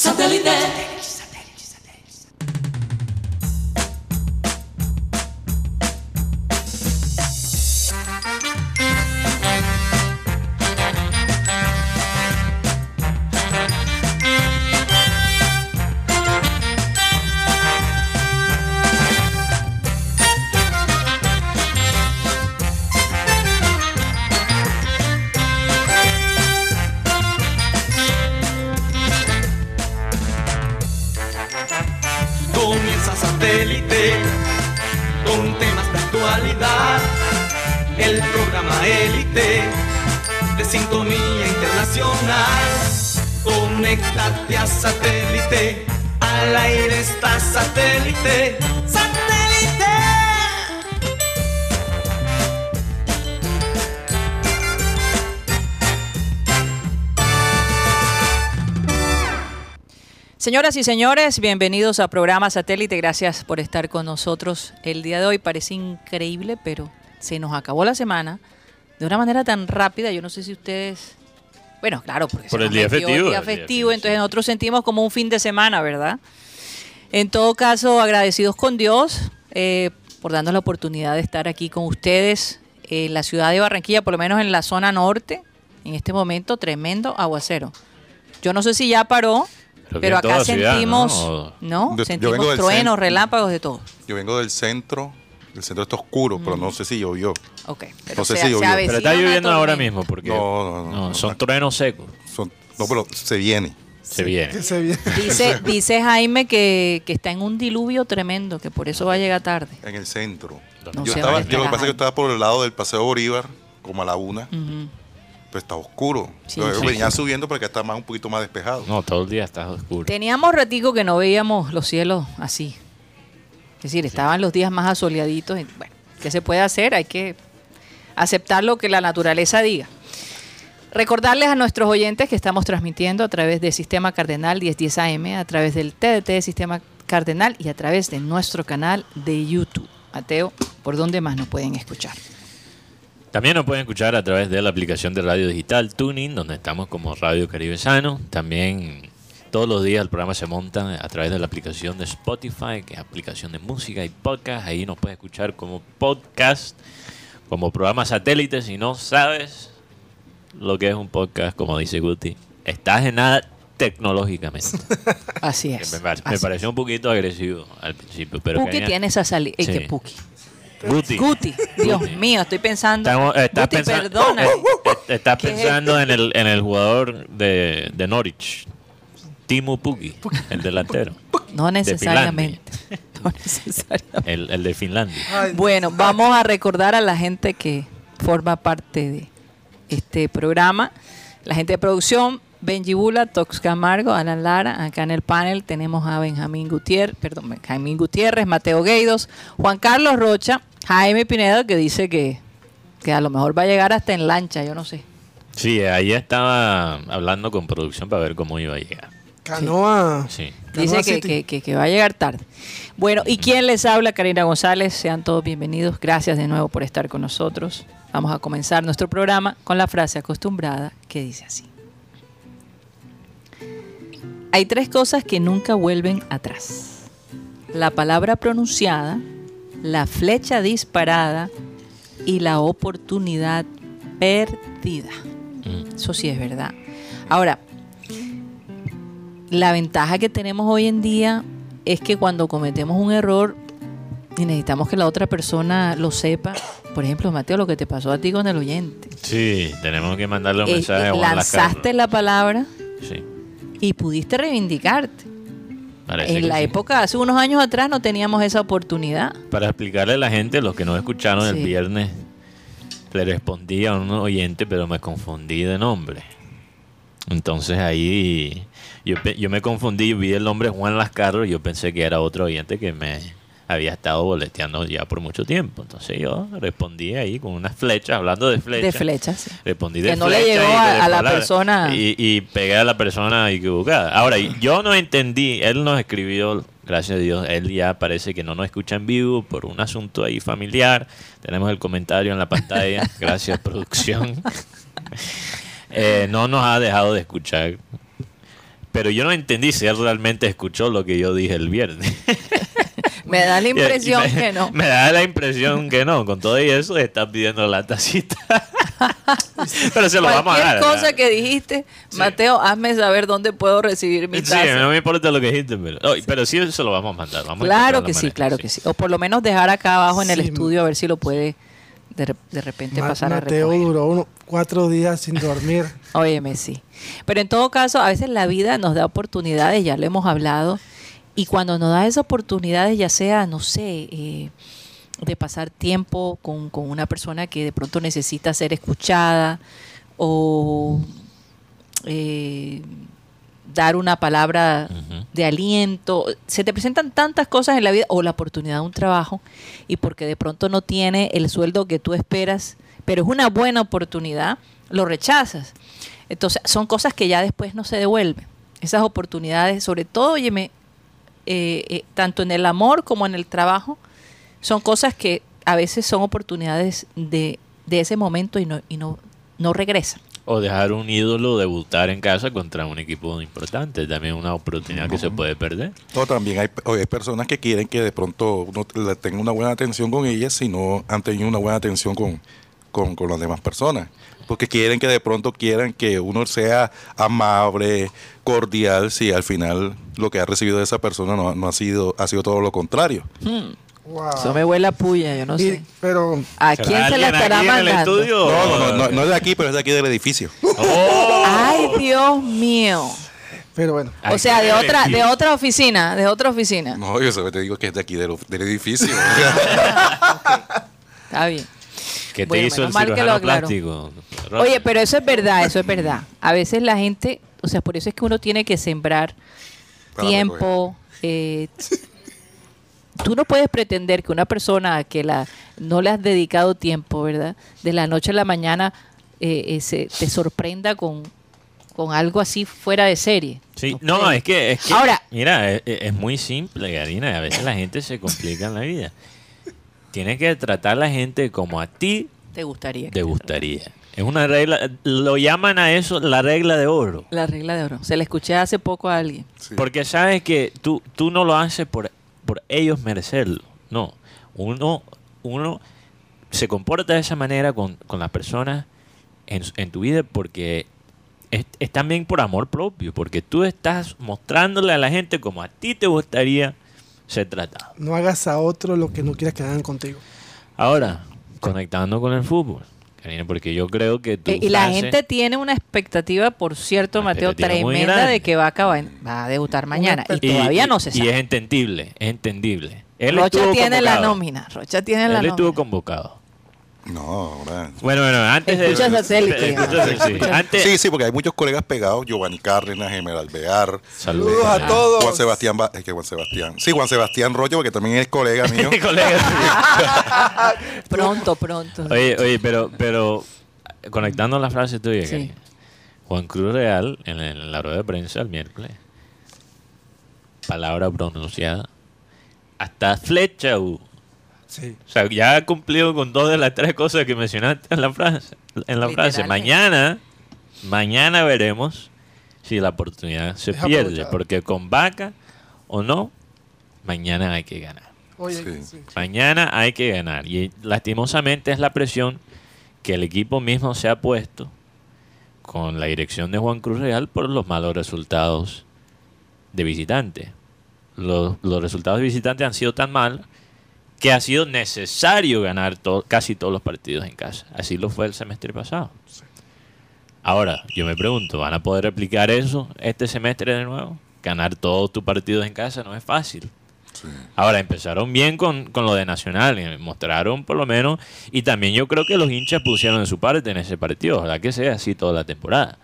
Satellite. Señoras y señores, bienvenidos a programa Satélite. Gracias por estar con nosotros el día de hoy. Parece increíble, pero se nos acabó la semana de una manera tan rápida. Yo no sé si ustedes. Bueno, claro, porque Por se el día festivo, el día festivo, entonces nosotros sentimos como un fin de semana, ¿verdad? En todo caso, agradecidos con Dios eh, por darnos la oportunidad de estar aquí con ustedes en la ciudad de Barranquilla, por lo menos en la zona norte. En este momento, tremendo aguacero. Yo no sé si ya paró, Pero acá la ciudad, sentimos, ¿no? ¿no? Yo- yo sentimos vengo del truenos, centro. relámpagos, de todo. Yo vengo del centro, el centro está oscuro, pero no sé si llovió. Ok. Pero No sé si llovió. Pero está lloviendo ahora mismo porque No, no, no, no. son truenos secos. Son- no, pero se viene. Se viene. Dice, dice Jaime que, que está en un diluvio tremendo, que por eso va a llegar tarde. En el centro. No yo estaba, yo lo que pasa es que yo estaba por el lado del Paseo Bolívar, como a la una, Ujú. Pero está oscuro. Sí, Yo sí. venía subiendo porque está más, un poquito más despejado. No, todo el día está oscuro. Teníamos ratico que no veíamos los cielos así. Es decir, estaban los días más asoleaditos. y, bueno, ¿qué se puede hacer? Hay que aceptar lo que la naturaleza diga. Recordarles a nuestros oyentes que estamos transmitiendo a través del Sistema Cardenal 1010 AM, a través del TDT de Sistema Cardenal y a través de nuestro canal de YouTube. Mateo, ¿por dónde más nos pueden escuchar? También nos pueden escuchar a través de la aplicación de radio digital Tuning, donde estamos como Radio Caribe Sano. También todos los días el programa se monta a través de la aplicación de Spotify, que es aplicación de música y podcast. Ahí nos puedes escuchar como podcast, como programa satélite. Si no sabes lo que es un podcast, como dice Guti, estás en nada tecnológicamente. Así es. me, pare- me así pareció un poquito agresivo al principio, pero Puki quería- tiene esa salida. Sí. que Puki. Guti. Guti. Dios Guti. mío, estoy pensando. Estamos- estás Guti, pensa- perdona. Estás ¿Qué es pensando en el, en el jugador de, de Norwich, Timo Pukki, el delantero, No necesariamente. No necesariamente. el, el de Finlandia. Bueno, vamos a recordar a la gente que forma parte de este programa. La gente de producción, Benji Bula, Tox Camargo, Alan Lara. Acá en el panel tenemos a Benjamín Gutiérrez, perdón, Benjamín Gutiérrez, Mateo Gueidos, Juan Carlos Rocha, Jaime Pinedo, que dice que, que a lo mejor va a llegar hasta en lancha, yo no sé. Sí, ahí estaba hablando con producción para ver cómo iba a llegar. Canoa. Sí. Dice que- que- que va a llegar tarde. Bueno, ¿y quién les habla? Karina González. Sean todos bienvenidos. Gracias de nuevo por estar con nosotros. Vamos a comenzar nuestro programa con la frase acostumbrada que dice así. Hay tres cosas que nunca vuelven atrás. La palabra pronunciada, la flecha disparada y la oportunidad perdida. Mm. Eso sí es verdad. Ahora, la ventaja que tenemos hoy en día es que cuando cometemos un error y necesitamos que la otra persona lo sepa, por ejemplo, Mateo, lo que te pasó a ti con el oyente. Sí, tenemos que mandarle un Eh, mensaje eh, Juan lanzaste la palabra Sí, y pudiste reivindicarte. Parece En la sí. época, hace unos años atrás, no teníamos esa oportunidad. Para explicarle a la gente, los que no escucharon el viernes, le respondí a un oyente, pero me confundí de nombre. Entonces ahí yo, yo me confundí, vi el nombre Juan Lascarro y yo pensé que era otro oyente que me había estado boleteando ya por mucho tiempo. Entonces yo respondí ahí con unas flechas, hablando de flechas. De flechas. sí. Respondí de Que no le llegó a- la persona. Y, y pegué a la persona equivocada. Ahora, yo no entendí, él nos escribió, gracias a Dios, él ya parece que no nos escucha en vivo por un asunto ahí familiar. Tenemos el comentario en la pantalla, gracias producción. Eh, no nos ha dejado de escuchar. pero yo no entendí si él realmente escuchó lo que yo dije el viernes. Me da la impresión me- que no. Me da la impresión que no. Con todo y eso, está pidiendo la tacita. pero se lo vamos a Cualquier dar. cosa ¿verdad? que dijiste, Mateo, hazme saber dónde puedo recibir mi Sí, taza. no me importa lo que dijiste, pero, oh, pero sí se lo vamos a mandar. vamos a Claro la que sí, manera, claro que sí. O por lo menos dejar acá abajo en el Sí. estudio a ver si lo puede de, de repente Ma- pasar a Mateo duró uno, cuatro días sin dormir. Óyeme, sí. Pero en todo caso, a veces la vida nos da oportunidades, ya lo hemos hablado, y cuando nos da esas oportunidades, ya sea, no sé, eh, de pasar tiempo con, con una persona que de pronto necesita ser escuchada, o eh, dar una palabra de aliento. Se te presentan tantas cosas en la vida, o la oportunidad de un trabajo, y porque de pronto no tiene el sueldo que tú esperas, pero es una buena oportunidad, lo rechazas. Entonces, son cosas que ya después no se devuelven. Esas oportunidades, sobre todo, óyeme, eh, eh, tanto en el amor como en el trabajo, son cosas que a veces son oportunidades de, de ese momento y no, y no, no regresan. O dejar un ídolo debutar en casa contra un equipo importante. También una oportunidad que se puede perder. O también hay, hay personas que quieren que de pronto uno tenga una buena atención con ellas si no han tenido una buena atención con, con, con las demás personas. Porque quieren que de pronto quieran que uno sea amable, cordial, si al final lo que ha recibido de esa persona no, no ha sido ha sido todo lo contrario. Wow. Eso me huele a puya, yo no Y- sé. pero ¿A ¿Será quién se la estará mandando? No, no, no, no, no es de aquí, pero es de aquí del edificio. ¡Oh! Ay, Dios mío. pero bueno. O sea, de otra, de otra oficina, de otra oficina. No, yo solo te digo que es de aquí del, del edificio. Está bien. ¿Qué te Bueno, hizo el que cirujano plástico? Oye, pero eso es verdad, eso es verdad. A veces la gente, o sea, por eso es que uno tiene que sembrar Para tiempo. eh, tú no puedes pretender que una persona que la no le has dedicado tiempo, ¿verdad? De la noche a la mañana eh, eh, se- te sorprenda con, con algo así fuera de serie. Sí, No es que, es que Ahora- mira, es, es muy simple, Karina. A veces la gente se complica en la vida. Tienes que tratar a la gente como a ti te gustaría. te gustaría. Es una regla, lo llaman a eso la regla de oro. La regla de oro. Se la escuché hace poco a alguien. Sí. Porque sabes que tú, tú no lo haces por, por ellos merecerlo. No. Uno, uno se comporta de esa manera con, con las personas en, su- en tu vida porque es, es también por amor propio. Porque tú estás mostrándole a la gente como a ti te gustaría ser tratado. No hagas a otro lo que no quieras que hagan contigo. Ahora, conectando con el fútbol. Karina, porque yo creo que tu Eh, y la frase- gente tiene una expectativa, por cierto, Mateo, tremenda de que va a acabar, va a debutar mañana. Y, todavía no se Y es sabe. entendible, es entendible. Él Rocha tiene la nómina. Rocha tiene la Él estuvo nómina. convocado. No, ahora. Bueno, bueno, antes de... Escucha satélite. Escucha satélite. Escucha. Antes... Sí, sí, porque hay muchos colegas pegados, Giovanni Cárdenas, Gemel Alvear, Saludos. Saludos a todos. Juan Sebastián, Ba- es que Juan Sebastián, sí, Juan Sebastián Rollo, porque también es colega mío. Colega. Pronto, pronto. Oye, oye, pero, pero conectando la frase tuya, Sí. Juan Cruz Real, en, en la rueda de prensa el miércoles, palabra pronunciada, hasta flecha hubo. Sí. O sea, ya ha cumplido con todas las tres cosas que mencionaste en la frase. En la frase. Mañana, mañana veremos si la oportunidad se pierde. Porque con vaca o no, mañana hay que ganar. Oye, Sí. sí. Mañana hay que ganar. Y lastimosamente es la presión que el equipo mismo se ha puesto con la dirección de Juan Cruz Real por los malos resultados de visitante. Los, los resultados de visitante han sido tan malos que ha sido necesario ganar casi todos los partidos en casa. Así lo fue el semestre pasado. Ahora, yo me pregunto, ¿van a poder replicar eso este semestre de nuevo? Ganar todos tus partidos en casa no es fácil. Ahora, empezaron bien con, con lo de Nacional, mostraron por lo menos, y también yo creo que los hinchas pusieron de su parte en ese partido, ojalá que sea así toda la temporada.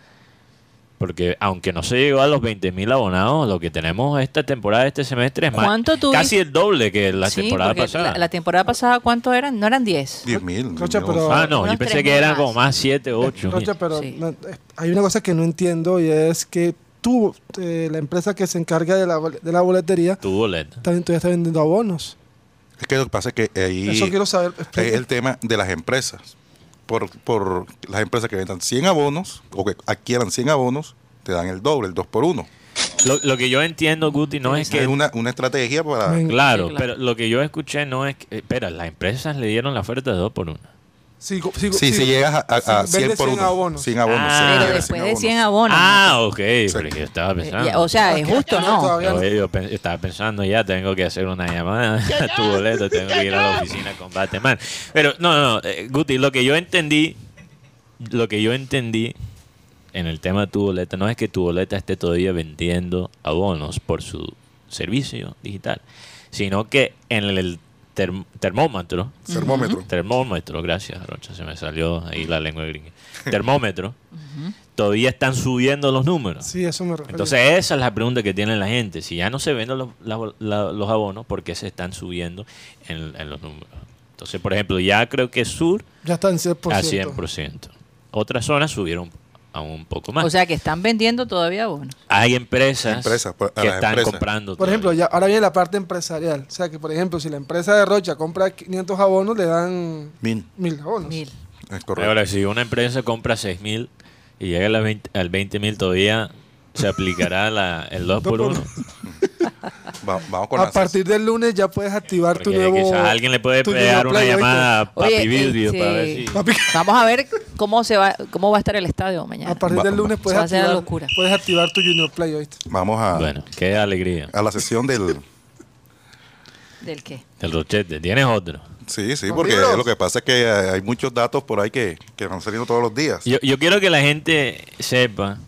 Porque aunque no se llegó a los 20.000 abonados, lo que tenemos esta temporada, este semestre, es más, casi el doble que la Sí, temporada pasada. La, la temporada pasada, ¿cuántos eran? No eran 10. 10 mil. Rocha, pero- ah, no, yo pensé 3.000 que eran más. como más 7, 8. Rocha, pero Sí. no, eh, hay una cosa que no entiendo y es que tú, eh, la empresa que se encarga de la, de la boletería, Tu boleta. también todavía está vendiendo abonos. Es que lo que pasa es que ahí Eso quiero saber. es el tema de las empresas. Por, por las empresas que vendan 100 abonos o que adquieran 100 abonos, te dan el doble, el 2 por 1. Lo, lo que yo entiendo, Guti, no es que... Es una, una estrategia para... Claro, Sí, claro. pero lo que yo escuché no es que... Espera, las empresas le dieron la oferta de dos por una. Si, si, Sí, si llegas a, a- a si 100 vendes por 100 uno. abonos. 100 abonos. Ah. sí, Pero después de 100 abonos. Ah, ok, porque yo estaba Eh, pensando. O sea, es justo, ¿no? No. Yo, estaba pensando ya, tengo que hacer una llamada a tu boleto, tengo que ir a la oficina con Batman. Pero no, no, no, eh, Guti, lo que yo entendí, lo que yo entendí en el tema de tu boleta, no es que tu boleta esté todavía vendiendo abonos por su servicio digital, sino que en el term- termómetro, Termómetro. termómetro, gracias, Rocha, se me salió ahí la lengua gringa. Termómetro, todavía están subiendo los números. Sí, eso me refiero. Entonces esa es la pregunta que tiene la gente. Si ya no se venden los, la- la- los abonos, ¿por qué se están subiendo en, en los números? Entonces, por ejemplo, ya creo que Sur ya está en 100%. a 100%. Otras zonas subieron aún un poco más. O sea, que están vendiendo todavía abonos. Hay empresas, Empresas, pues, que están empresas. comprando. Por ejemplo, ya, ahora viene la parte empresarial. O sea, que por ejemplo, si la empresa de Rocha compra 500 abonos, le dan Mil. 1000 abonos. Mil. Es correcto. Ahora, si una empresa compra 6 mil y llega a la 20 al 20 mil, todavía se aplicará la, el 2 por por 1. Va- vamos con A partir del lunes ya puedes activar tu Porque nuevo. quizás alguien le puede tu pegar una llamada a Papi Oye, Video este, para ver si... Papi, Vamos a ver cómo se va, cómo va a estar el estadio mañana. a partir Va- del lunes va- puedes activar, locura. puedes activar tu Junior Play, ¿oíste? Vamos a, Bueno, qué alegría. a la sesión del... ¿Del qué? El rochete. ¿Tienes otro? Sí, sí, porque lo que pasa es que hay hay muchos datos por ahí que, que van saliendo todos los días. Yo, yo quiero que la gente sepa,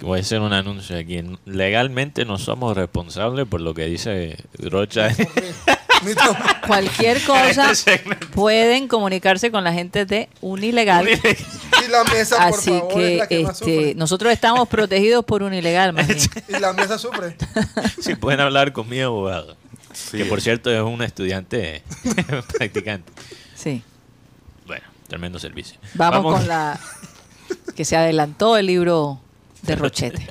voy a hacer un anuncio aquí, legalmente no somos responsables por lo que dice Rocha. Cualquier cosa Este segmento. pueden comunicarse con la gente de Unilegal. y la mesa, por Así favor, es que, la que más este, sufre. nosotros estamos protegidos por Unilegal, más bien. Y la mesa sufre. si pueden hablar con mi abogado, Sí. que por cierto es un estudiante practicante. Sí. Bueno, tremendo servicio. Vamos, con la que se adelantó el libro de Rochete.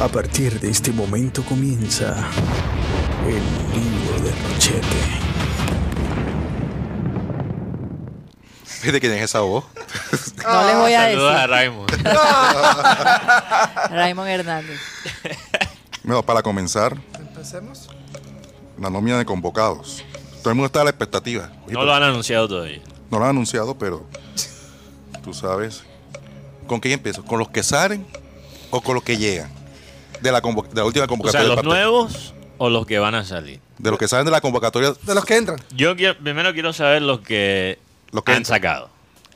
A partir de este momento comienza el libro de Rochete. ¿De quién es esa voz? No les voy a Saludos a decir. Raymond. Raymond Hernández. Bueno, para comenzar, Empecemos. la nómina de convocados. Todo el mundo está a la expectativa. Oye, No lo han anunciado todavía. No lo han anunciado, pero tú sabes. ¿Con quién empiezo? ¿Con los que salen o con los que llegan? De la, convo- de la última O sea, convocatoria. del los partido. nuevos o los que van a salir. De los que salen de la convocatoria, De los que entran. Yo quiero, primero quiero saber los que, Los que han entran. sacado.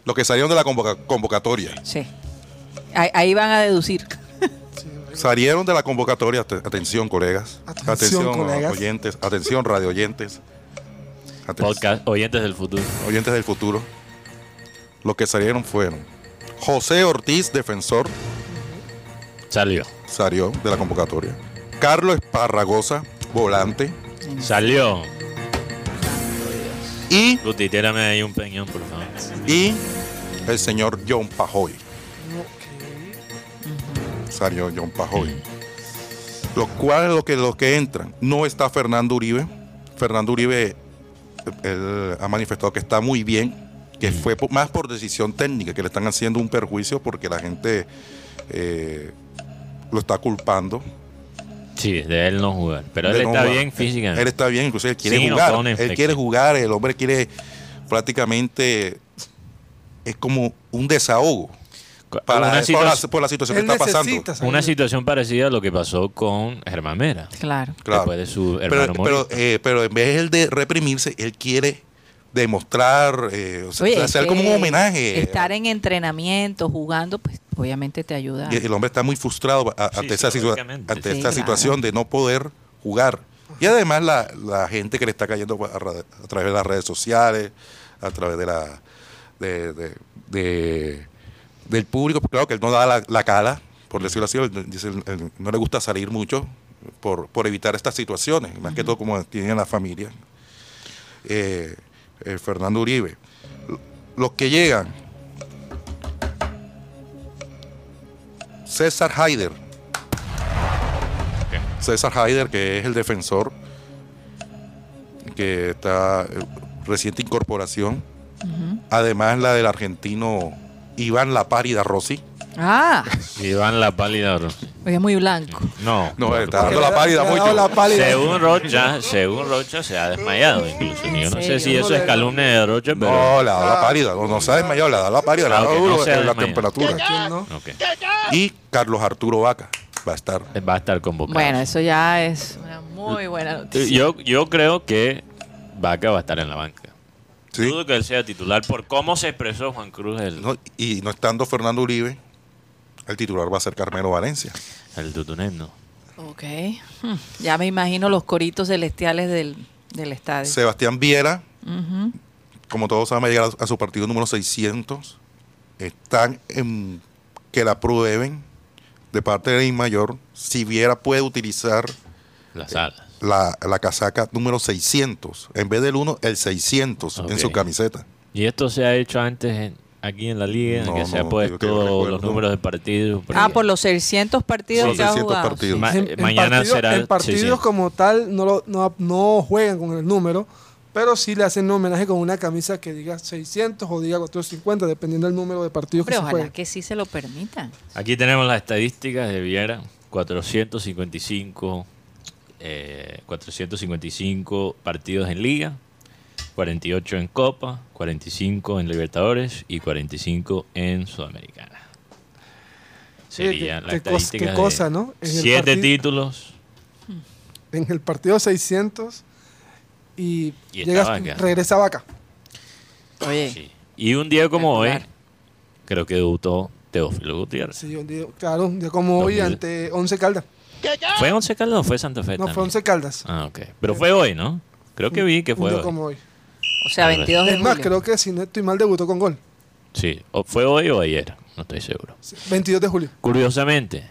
los que salieron de la convoca- convocatoria. Sí. Ahí, ahí van a deducir. Salieron de la convocatoria, Ate- atención colegas, Atención, colegas. oyentes, atención radio oyentes, Aten- Podcast Oyentes del Futuro. oyentes del futuro. Los que salieron fueron José Ortiz, defensor, Salió. salió de la convocatoria. Carlos Esparragosa, volante. Salió. Y, Guti, tírame ahí un peñón, por favor. y el señor John Pajoy. Salió John Pajoy. Los cuales los que, los que entran. No está Fernando Uribe. Fernando Uribe él ha manifestado que está muy bien, que fue por- más por decisión técnica, que le están haciendo un perjuicio porque la gente eh, lo está culpando. Sí, de él no jugar. Pero él no está jugar. bien físicamente. Él está bien, incluso él quiere Sí, jugar. Él quiere jugar, el hombre quiere prácticamente es como un desahogo para, una, por, la, situa- por la situación que está pasando. salir. una situación parecida a lo que pasó con Germán Mera. Claro. Claro. Después de su Pero, hermano pero, morir. eh, pero en vez él de reprimirse, él quiere demostrar, eh, o sea, Oye, hacer como un homenaje. Estar en entrenamiento, jugando, pues obviamente te ayuda. Y el hombre está muy frustrado a- Sí, ante, esa, situa- ante Sí, esta claro. situación de no poder jugar. Y además la, la gente que le está cayendo a, ra- a través de las redes sociales, a través de la de, de- de- del público, porque claro que él no da la, la cara, por decirlo así, él dice, él no le gusta salir mucho por, por evitar estas situaciones, más que todo como tienen la familia. Eh, eh, Fernando Uribe. Los que llegan, César Haider. César Haider, que es el defensor, que está eh, reciente incorporación. Además, la del argentino Iván La Párida Rossi. Ah, Iván La Pálida Rossi. hoy es muy blanco. No. No, está dando la da- pálida mucho. la pálida. Según Rocha, según Rocha se ha desmayado incluso. Yo no sé si eso es calumnia de Rocha, pero... No, le ha dado la pálida. No, no se ha desmayado, le ha dado la pálida, le ha Ah, dado ok, no se ha la temperatura. ¿Quién no? Ok. Y Carlos Arturo Vaca va a estar. Va a estar convocado. Bueno, eso ya es una muy buena noticia. Yo, yo creo que Vaca va a estar en la banca. Sí. Dudo que él sea titular por cómo se expresó Juan Cruz, el, No, y no estando Fernando Uribe, el titular va a ser Carmelo Valencia. el tutunén, ¿no? Ok. Hmm, Ya me imagino los coritos celestiales del, del estadio. Sebastián Viera, como todos saben, va a llegar a, a su partido número 600. Están en que la prueben de parte de Mayor si Viera puede utilizar Las alas. la, la casaca número 600. En vez del 1, el 600 Ok. en su camiseta. ¿Y esto se ha hecho antes en- aquí en la liga? No, que se no, ha puesto que recuerdo. los números de partidos. Ah, por los 600 partidos Sí, que ha 600 jugado. partidos. Ma- En, en mañana partido- será en partidos 600. como tal no, lo- no, no juegan con el número, pero sí le hacen un homenaje con una camisa que diga 600 o diga 450, dependiendo del número de partidos Hombre, que se ojalá que sí se lo permitan. Aquí tenemos las estadísticas de Viera. 455, eh, 455 partidos en liga, 48 en Copa, 45 en Libertadores y 45 en Sudamericana. Sería qué- la estadística qué de cosa, ¿no? En Siete partido- títulos. En el partido 600 y, Y llega, estaba acá. regresa Vaca. Oye, Sí. Y un día como hoy, creo que debutó Teófilo Gutiérrez. Sí, un día- claro, un día como hoy 2000. ante 11 Caldas. ¿Fue Once Caldas o fue Santa Fe? No, también? fue 11 Caldas. Ah, ok. Pero fue hoy, ¿no? Creo que vi que Un fue día hoy. como hoy. O sea, 22 de Es más, julio. creo que si no estoy mal, debutó con gol. Sí, o fue hoy o ayer, no estoy seguro. Sí, 22 de julio. Curiosamente,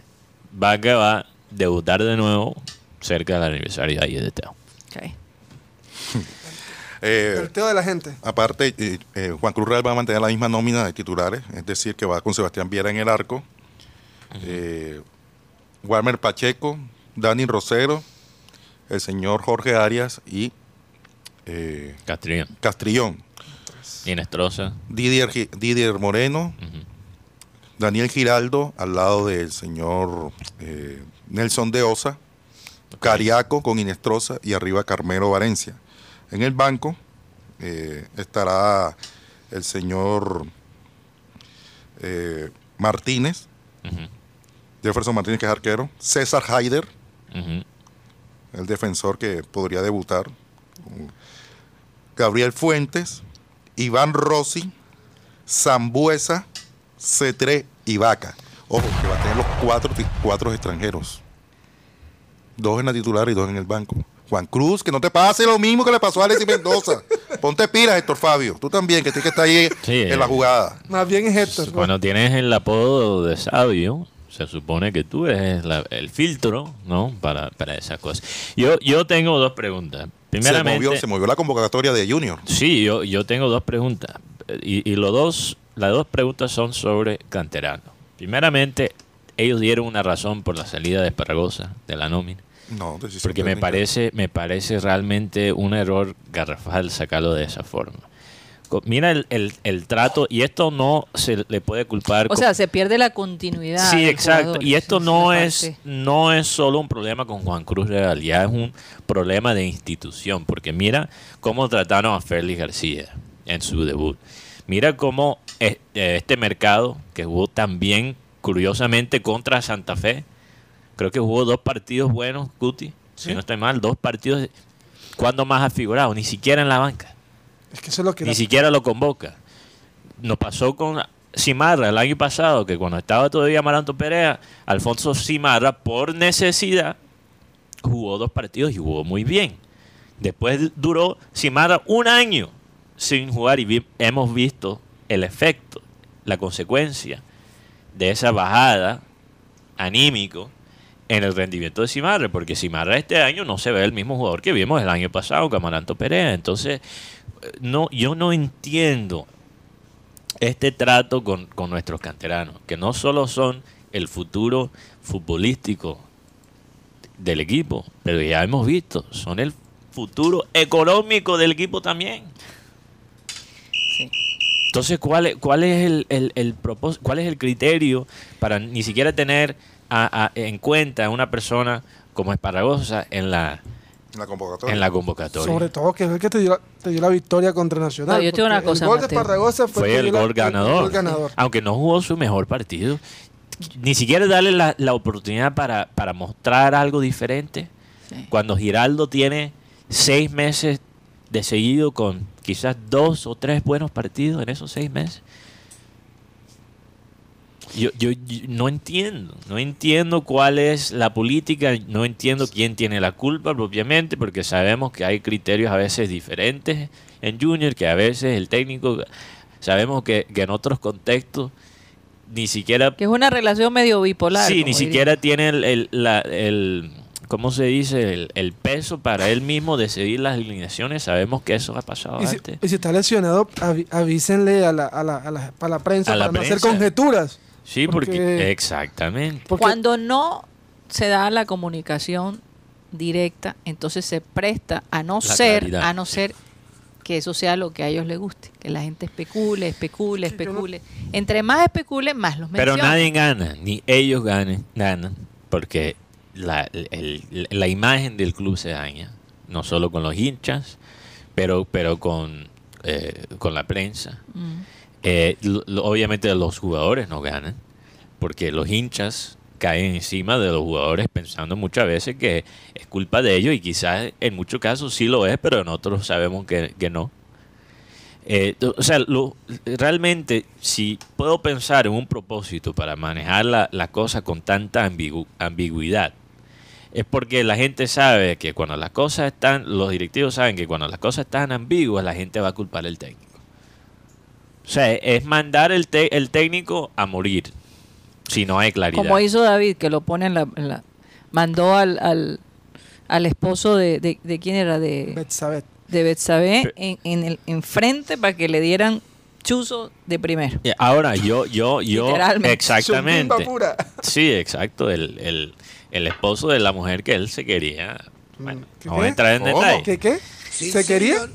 Vaca va a debutar de nuevo cerca del aniversario de ayer de Teo. Ok. Eh, El teo de la gente. Aparte, eh, eh, Juan Cruz Real va a mantener la misma nómina de titulares, es decir, que va con Sebastián Viera en el arco, eh, Walmer Pacheco, Dani Rosero, el señor Jorge Arias y eh, Castrillón. Castrillón, Inestrosa. Didier, Didier Moreno. Daniel Giraldo al lado del señor eh, Nelson de Osa, Cariaco con Inestrosa y arriba Carmelo Valencia. En el banco eh, estará el señor eh, Martínez. Jefferson Martínez que es arquero, César Haider, el defensor que podría debutar, Gabriel Fuentes, Iván Rossi, Zambuesa, Cetré y Vaca. Ojo, que va a tener los cuatro, cuatro extranjeros. Dos en la titular y dos en el banco. Juan Cruz, que no te pase lo mismo que le pasó a Alexis Mendoza. Ponte pilas, Héctor Fabio. Tú también, que tienes que estar ahí Sí, en la eh. jugada. Más bien es Héctor. ¿no? Cuando tienes el apodo de sabio, se supone que tú eres la- el filtro, ¿no? Para, para esas cosas. Yo, yo tengo dos preguntas. Se Primeramente, movió, se movió la convocatoria de Junior. Sí, yo, yo tengo dos preguntas. Y, y los dos, las dos preguntas son sobre canterano. Primeramente, ellos dieron una razón por la salida de Esparragosa de la nómina. No, Porque me parece, me parece realmente un error garrafal sacarlo de esa forma. Mira el, el- el trato, y esto no se le puede culpar. O sea, se pierde la continuidad. Sí, exacto. jugador. Y esto no es, no es solo un problema con Juan Cruz Real, ya es un problema de institución, porque mira cómo trataron a Félix García en su debut. Mira cómo es- eh, este mercado, que jugó también curiosamente contra Santa Fe, creo que jugó dos partidos buenos, Guti, si no estoy mal, dos partidos. ¿Cuándo más ha figurado? Ni siquiera en la banca. Es que eso es lo que Ni la- siquiera lo convoca. Nos pasó con Simarra el año pasado, que cuando estaba todavía Amaranto Perea, Alfonso Simarra, por necesidad, jugó dos partidos y jugó muy bien. Después duró Simarra un año sin jugar y vi- hemos visto el efecto, la consecuencia de esa bajada anímico en el rendimiento de Simarra, porque Simarra este año no se ve el mismo jugador que vimos el año pasado con Amaranto Perea. Entonces, eh, no, yo no entiendo este trato con, con nuestros canteranos, que no solo son el futuro futbolístico del equipo, pero ya hemos visto, son el futuro económico del equipo también. Sí. Entonces, ¿cuál es, cuál es el, el, el propós- cuál es el criterio para ni siquiera tener a- a- en cuenta a una persona como Esparragosa en la, En la convocatoria. en la convocatoria? Sobre todo que es el que te dio, la, te dio la victoria contra Nacional. No, yo te digo una cosa, El gol de. Esparragosa fue, el gol ganador. gol ganador. Aunque no jugó su mejor partido. Ni siquiera darle la, la oportunidad para, para mostrar algo diferente. Sí. Cuando Giraldo tiene seis meses de seguido con quizás dos o tres buenos partidos en esos seis meses. Yo, yo, yo no entiendo, no entiendo cuál es la política, no entiendo quién tiene la culpa propiamente, porque sabemos que hay criterios a veces diferentes en Junior, que a veces el técnico, sabemos que, que en otros contextos ni siquiera Que es una relación medio bipolar. Sí, ni diría. siquiera tiene el, el, la- el- ¿cómo se dice? El, el peso para él mismo decidir las alineaciones. Sabemos que eso ha pasado Y si, antes. y si está lesionado, avísenle a la, a la, a la, a la prensa A la para no hacer conjeturas. Sí, porque, porque- exactamente. Porque Cuando no se da la comunicación directa, entonces se presta a no La ser, claridad, a no ser que eso sea lo que a ellos les guste, que la gente especule, especule, Sí, yo no- especule. Entre más especule, más los Pero mencionan. nadie gana, ni ellos ganen, ganan, porque la, el- la imagen del club se daña, no solo con los hinchas, pero, pero con, eh, con la prensa. Mm. Eh, lo- obviamente los jugadores no ganan, porque los hinchas caen encima de los jugadores pensando muchas veces que es culpa de ellos y quizás en muchos casos sí lo es, pero en otros sabemos que, no. Eh, o sea, lo- realmente si puedo pensar en un propósito para manejar la, la cosa con tanta ambigu- ambigüedad, es porque la gente sabe que cuando las cosas están, los directivos saben que cuando las cosas están ambiguas, la gente va a culpar al técnico. O sea, es mandar el, te- el técnico a morir si no hay claridad. Como hizo David, que lo pone en la... en la- mandó al, al, al esposo de, de, de quién era, de, Betsabé. de Betsabé en, en el enfrente para que le dieran chuzo de primero. Eh, Ahora, yo, yo, yo, exactamente. Pura. Sí, exacto. El, el, el esposo de la mujer que él se quería. Bueno, ¿Qué, no voy a entrar en ¿Cómo? detalle. ¿Qué qué? ¿Se quería?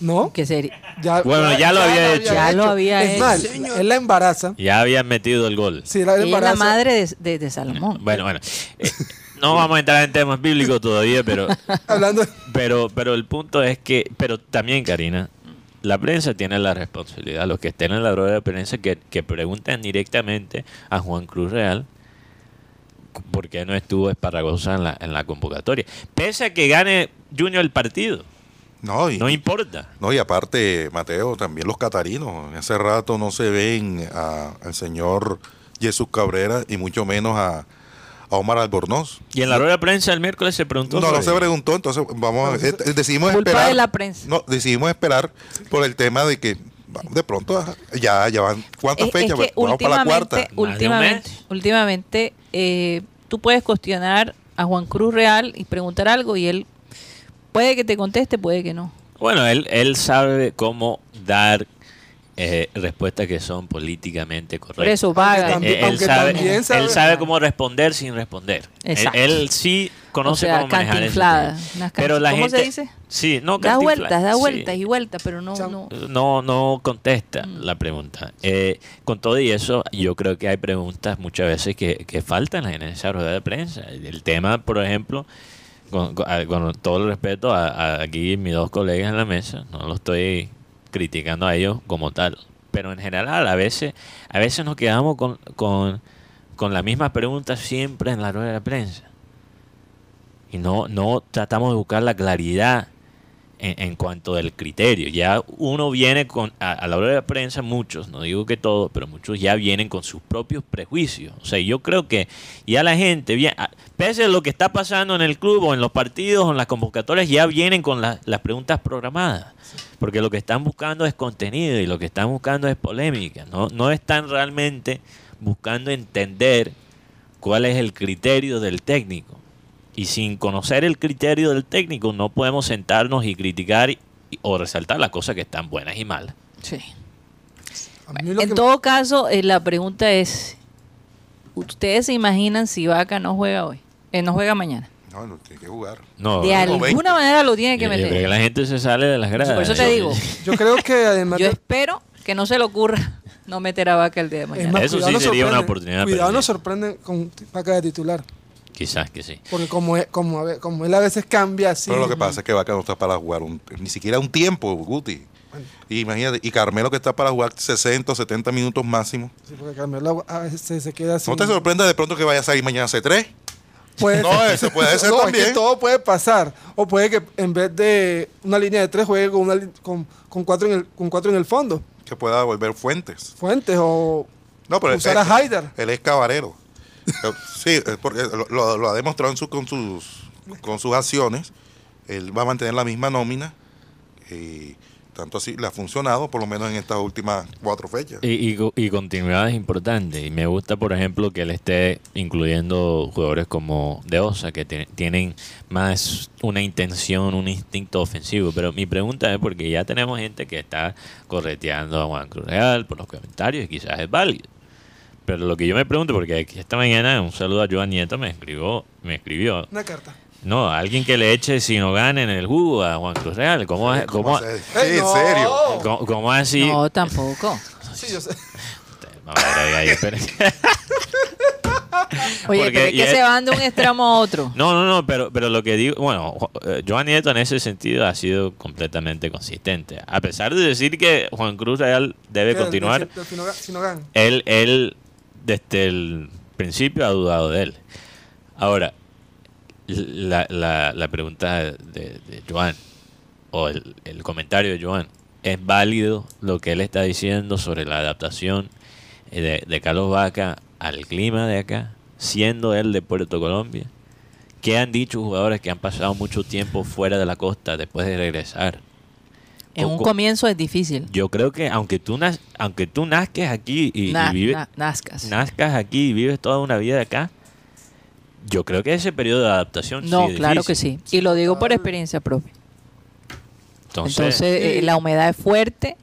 ¿No? Que sería. Ya, Bueno, ya lo había hecho. Ya lo había es hecho. más, él la embaraza. Ya habían metido el gol. Sí, la Ella es la madre de, de, de Salomón. Bueno, bueno. Eh, no vamos a entrar en temas bíblicos todavía, pero, Hablando. pero, pero el punto es que, pero también, Karina, la prensa tiene la responsabilidad, los que estén en la rueda de prensa, que, que pregunten directamente a Juan Cruz Real por qué no estuvo Esparragosa en la, en la convocatoria. Pese a que gane Junior el partido, No, y, no importa. no, y aparte, Mateo, también los catarinos. En ese rato no se ven a- al señor Jesús Cabrera y mucho menos a, a Omar Albornoz. Y en la rueda de prensa el miércoles se preguntó. No, no se preguntó, entonces vamos a, eh, decidimos Culpa esperar. de la prensa. No, decidimos esperar por el tema de que de pronto ya, ya van cuántas Es- es fechas, que vamos para la cuarta. últimamente, últimamente eh, tú puedes cuestionar a Juan Cruz Real y preguntar algo y él puede que te conteste, puede que no. Bueno, él, él sabe cómo dar eh, respuestas que son políticamente correctas. Por eso también- Eh, él, aunque sabe, sabe- él sabe cómo responder sin responder. Él, Exacto. él sí conoce O sea, cómo manejar tema. unas Pero la ¿cómo se gente, dice? Sí, no, da vueltas, da sí. vueltas y vueltas, pero no, no. No, no contesta Mm. la pregunta. Eh, con todo y eso, yo creo que hay preguntas muchas veces que, que faltan en esa rueda de prensa. El tema, por ejemplo, con, todo el respeto a, a aquí mis dos colegas en la mesa, no lo estoy criticando a ellos como tal, pero en general a veces, a veces nos quedamos con, con, con la misma pregunta siempre en la rueda de prensa. Y no, no tratamos de buscar la claridad en, cuanto del criterio. Ya uno viene con, a, la hora de la prensa, muchos, no digo que todos, pero muchos ya vienen con sus propios prejuicios. O sea, yo creo que ya la gente, bien, pese a lo que está pasando en el club o en los partidos o en las convocatorias, ya vienen con la- las preguntas programadas. Porque lo que están buscando es contenido y lo que están buscando es polémica. No, no están realmente buscando entender cuál es el criterio del técnico. Y sin conocer el criterio del técnico no podemos sentarnos y criticar y- o resaltar las cosas que están buenas y malas. Sí. En todo caso, eh, la pregunta es, ¿ustedes se imaginan si Vaca no juega hoy? Eh, no juega mañana. No, no, tiene que jugar. No, De yo- alguna 20. manera lo tiene que yo creo que meter. la gente se sale de las gradas. Por eso te digo, Yo creo que además yo espero Que no se le ocurra no meter a Vaca el día de Es mañana. más, Eso cuidado sí sería una oportunidad Cuidado nos sorprende con Vaca de titular. Quizás que sí. Porque como, es- como, a como él a veces cambia así. Pero lo que pasa es que Vaca no está para jugar un- ni siquiera un tiempo, Guti. Y imagínate, y Carmelo que está para jugar 60 o 70 minutos máximo. Sí, porque Carmelo a veces se, queda así. ¿No te sorprende de pronto que vaya a salir mañana C3? Puede No, ser. eso puede ser No, es también. que todo puede pasar. O puede que en vez de una línea de tres juegue con, una, con, con cuatro, en el, con cuatro en el fondo. Que pueda volver Fuentes. Fuentes o No, pero usar él, a Haider. él es cabarero. Eh, sí, porque lo, lo- ha demostrado en su- con, sus, con sus acciones. Él va a mantener la misma nómina. Y tanto así le ha funcionado, por lo menos en estas últimas cuatro fechas. Y, y, co- y continuidad es importante. Y me gusta, por ejemplo, que él esté incluyendo jugadores como De Osa, que tiene- tienen más una intención, un instinto ofensivo. Pero mi pregunta es porque ya tenemos gente que está correteando a Juan Cruz Real por los comentarios y quizás es válido. Pero lo que yo me pregunto, porque aquí esta mañana un saludo a Joan Nieto me escribió, me escribió, Una carta. no, alguien que le eche si no en el jugo a Juan Cruz Real. ¿Cómo, es- ¿Cómo cómo, hacer? ¡Ey, Sí, en no! serio. cómo- cómo así? No, tampoco. Sí, yo sé. Vamos a ver ahí, ahí, espera. Oye, Porque- pero es que es- se van de un extremo a otro. No, no, no, pero, pero lo que digo, bueno, eh, Joan Nieto en ese sentido ha sido completamente consistente. A pesar de decir que Juan Cruz Real debe continuar, del Sinogan- Sinogan. él, él desde el principio ha dudado de él. Ahora, la, la, la pregunta de, Joan, o el, el comentario de Joan, ¿es válido lo que él está diciendo sobre la adaptación eh, de, de Carlos Vaca al clima de acá, siendo él de Puerto Colombia? ¿Qué han dicho jugadores que han pasado mucho tiempo fuera de la costa después de regresar? En un Co- comienzo es difícil. Yo creo que aunque tú, aunque tú nazques aquí y, vives, na- nazcas. nazcas aquí y vives toda una vida acá, yo creo que ese periodo de adaptación No, sí es claro que sí. Y lo digo por experiencia propia. Entonces, Entonces, eh, la humedad es fuerte,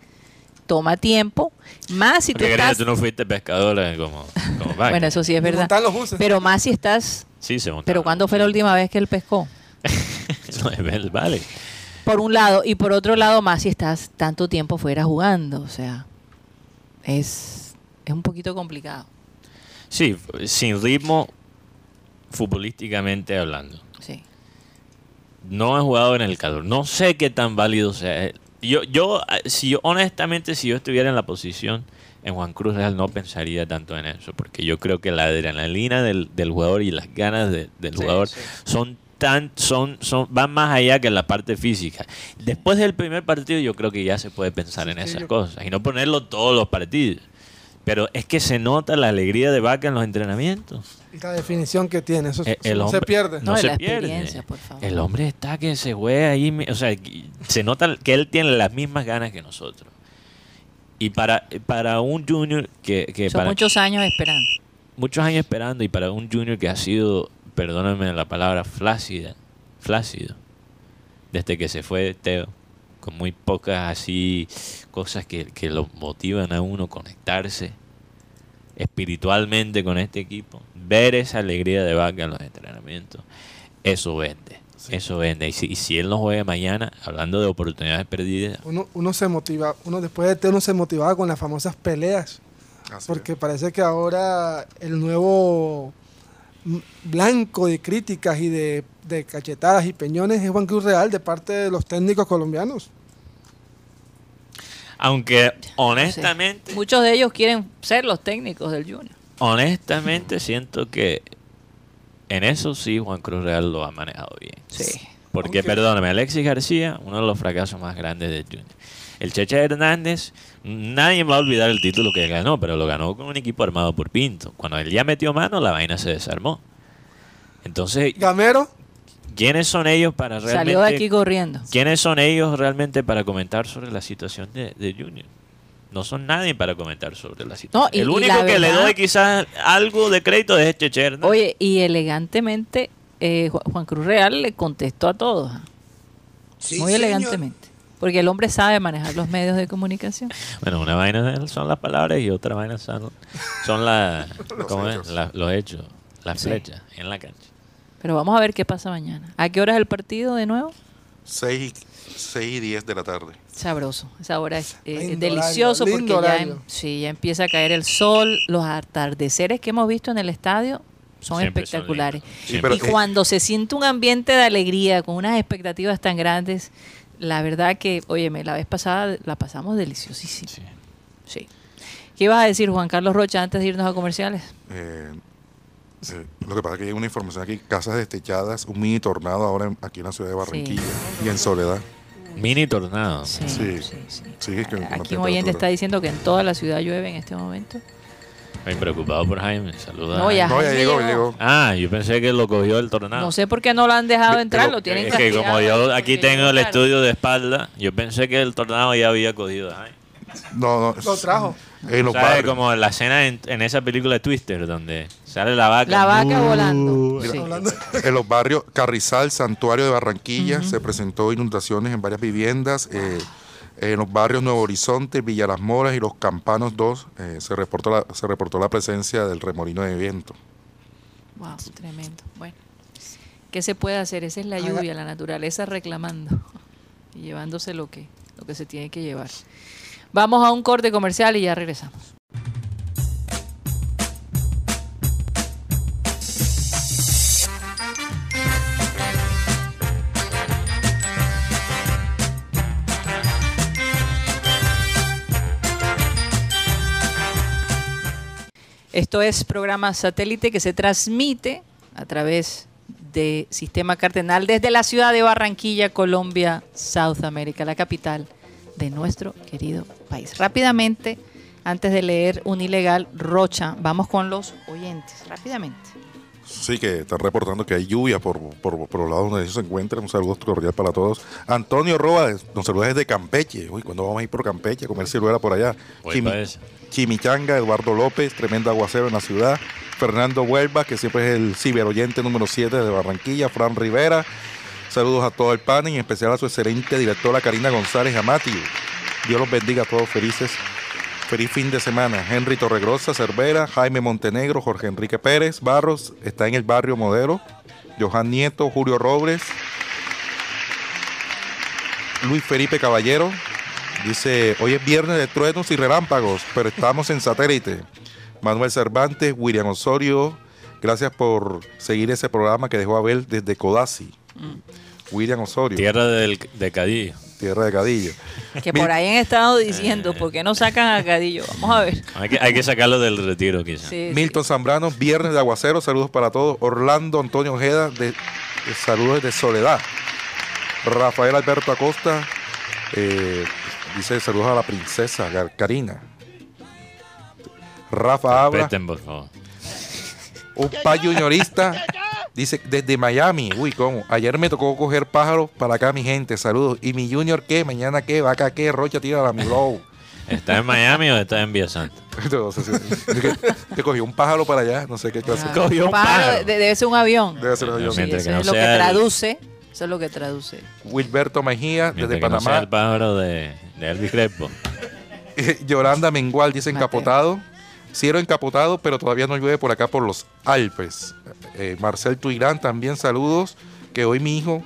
toma tiempo. Más si tú estás. tú no fuiste pescadora como, como Vaca. Bueno, eso sí es verdad. Pero más si estás. Sí, se montaron. Pero ¿cuándo fue la última vez que él pescó? No, es verdad, vale. Por un lado. Y por otro lado, más si estás tanto tiempo fuera jugando. O sea, es, es un poquito complicado. Sí, sin ritmo, futbolísticamente hablando. Sí. No he jugado en el calor. No sé qué tan válido sea. Yo, yo, si yo, honestamente, si yo estuviera en la posición en Juan Cruz Real, no pensaría tanto en eso, porque yo creo que la adrenalina del, del jugador y las ganas de- del Sí, jugador sí. son son, son, van más allá que la parte física. Después del primer partido, yo creo que ya se puede pensar en esas yo- cosas y no ponerlo todos los partidos. Pero es que se nota la alegría de Vaca en los entrenamientos. Y la definición que tiene, eso, el hombre- se pierde. No, se la pierde. experiencia, por favor. El hombre está que se juega ahí, o sea, se nota que él tiene las mismas ganas que nosotros. Y para, para un junior que, que Son para muchos años esperando. muchos años esperando y para un junior que ha sido, perdóname la palabra, flácida, flácido, desde que se fue Teo, con muy pocas así cosas que, que lo motivan a uno conectarse espiritualmente con este equipo, ver esa alegría de Vaca en los entrenamientos, eso vende, eso vende. Y si, y si él no juega mañana, hablando de oportunidades perdidas, Uno, uno se motiva, uno después de té uno se motivaba con las famosas peleas. Así Porque parece que ahora el nuevo blanco de críticas y de, de cachetadas y peñones es Juan Cruz Real de parte de los técnicos colombianos. aunque Sí. honestamente... Muchos de ellos quieren ser los técnicos del Junior. Honestamente siento que en eso sí Juan Cruz Real lo ha manejado bien. Sí. Porque, Aunque- perdóname, Alexis García, uno de los fracasos más grandes de Junior. El Cheche Hernández, nadie va a olvidar el título que ganó, pero lo ganó con un equipo armado por Pinto. Cuando él ya metió mano, la vaina se desarmó. Entonces, Gamero, ¿quiénes son ellos para realmente... Salió de aquí corriendo. ¿Quiénes son ellos realmente para comentar sobre la situación de, de Junior? No son nadie para comentar sobre la situación. No, y- el único que le doy quizás algo de crédito es Cheche Hernández. Oye, y elegantemente eh, Ju- Juan Cruz Real le contestó a todos. Muy elegantemente. Porque el hombre sabe manejar los medios de comunicación. Bueno, una vaina son las palabras y otra vaina son, son la- ¿cómo es? hechos. La- los hechos, las Sí. flechas en la cancha. Pero vamos a ver qué pasa mañana. ¿A qué hora es el partido de nuevo? 6, 6 y 10 de la tarde. Sabroso. Esa hora es eh, delicioso horario, porque ya, horario. em- sí, ya empieza a caer el sol. Los atardeceres que hemos visto en el estadio son Siempre son espectaculares. Sí, pero- y cuando se siente un ambiente de alegría, con unas expectativas tan grandes, la verdad que, óyeme, la vez pasada la pasamos deliciosísimo. Sí. Sí. ¿Qué ibas a decir, Juan Carlos Rocha, antes de irnos a comerciales? Eh, lo que pasa es que hay una información aquí, casas destechadas, un mini tornado ahora en- aquí en la ciudad de Barranquilla y en Soledad. Mini tornado. Sí, Sí. sí, sí. Sí, es que Aquí un oyente está diciendo que en toda la ciudad llueve en este momento. Estoy preocupado por Jaime. Saluda. No, ya. No, ya llegó, llegó. llegó. Ah, yo pensé que lo cogió el tornado. No sé por qué no lo han dejado Pero- entrar, lo tienen Es que como yo aquí tengo el estudio de espalda, yo pensé que el tornado ya había cogido a Jaime. No, no. Lo trajo. Los ¿Sabes? barrios. Como la escena en, en esa película de Twister, donde sale la vaca. La vaca Uh, volando. Sí. En los barrios Carrizal, Santuario de Barranquilla, se presentó inundaciones en varias viviendas. eh, en los barrios Nuevo Horizonte, Villa Las Moras y Los Campanos 2 eh, se, reportó la, se reportó la presencia del remolino de viento. Wow, tremendo. Bueno, ¿qué se puede hacer? Esa es la lluvia, la naturaleza reclamando y llevándose lo que, lo que se tiene que llevar. Vamos a un corte comercial y ya regresamos. Esto es programa satélite que se transmite a través de Sistema Cardenal desde la ciudad de Barranquilla, Colombia, South America, la capital de nuestro querido país. Rápidamente, antes de leer un ilegal, Rocha, vamos con los oyentes, rápidamente. Sí, que están reportando que hay lluvia por, por, por los lados donde ellos se encuentran. Un saludo cordial para todos. Antonio Roa nos saluda desde Campeche. Uy, ¿cuándo vamos a ir por Campeche a comer ciruela por allá? Voy esa. Chimichanga, Eduardo López, tremendo aguacero en la ciudad. Fernando Huelva, que siempre es el ciberoyente número 7 de Barranquilla. Fran Rivera. Saludos a todo el panel en especial a su excelente directora Karina González Amati. Dios los bendiga a todos felices. Feliz fin de semana. Henry Torregrosa, Cervera, Jaime Montenegro, Jorge Enrique Pérez, Barros, está en el barrio Modelo. Johan Nieto, Julio Robles, Luis Felipe Caballero. Dice, hoy es viernes de truenos y relámpagos, pero estamos en satélite. Manuel Cervantes, William Osorio, gracias por seguir ese programa que dejó Abel desde Codazzi. William Osorio, Tierra del, de Cadillo. tierra de Cadillo. Que por ahí han estado diciendo, ¿por qué no sacan a Cadillo? Vamos a ver. Hay que, hay que sacarlo del retiro, quizás. Sí, sí. Milton Zambrano, viernes de aguacero, saludos para todos. Orlando Antonio Ojeda, de, de saludos de Soledad. Rafael Alberto Acosta, eh, dice saludos a la princesa Karina. Rafa Abra, Respeten, por favor. un pa juniorista, dice desde Miami. Uy, ¿cómo? Ayer me tocó coger pájaros para acá, mi gente. Saludos. ¿Y mi junior qué? ¿Mañana qué? ¿Vaca qué? ¿Rocha tira la mi blow? ¿Está en Miami o está en Villa Santa? No sé si- que, que cogió un pájaro para allá, no sé qué clase. Ah, Cogió un pájaro, pájaro. de- debe ser un avión. Debe ser un avión. Sí, Mientras eso que no es lo que traduce. Eso es lo que traduce. Wilberto Mejía, Mientras desde que no sea Panamá. el pájaro de, de Elvis Crespo. Yolanda Mengual dice Mateo. encapotado. Cielo encapotado, pero todavía no llueve por acá por los Alpes. Eh, Marcel Tuirán, también saludos. Que hoy mi hijo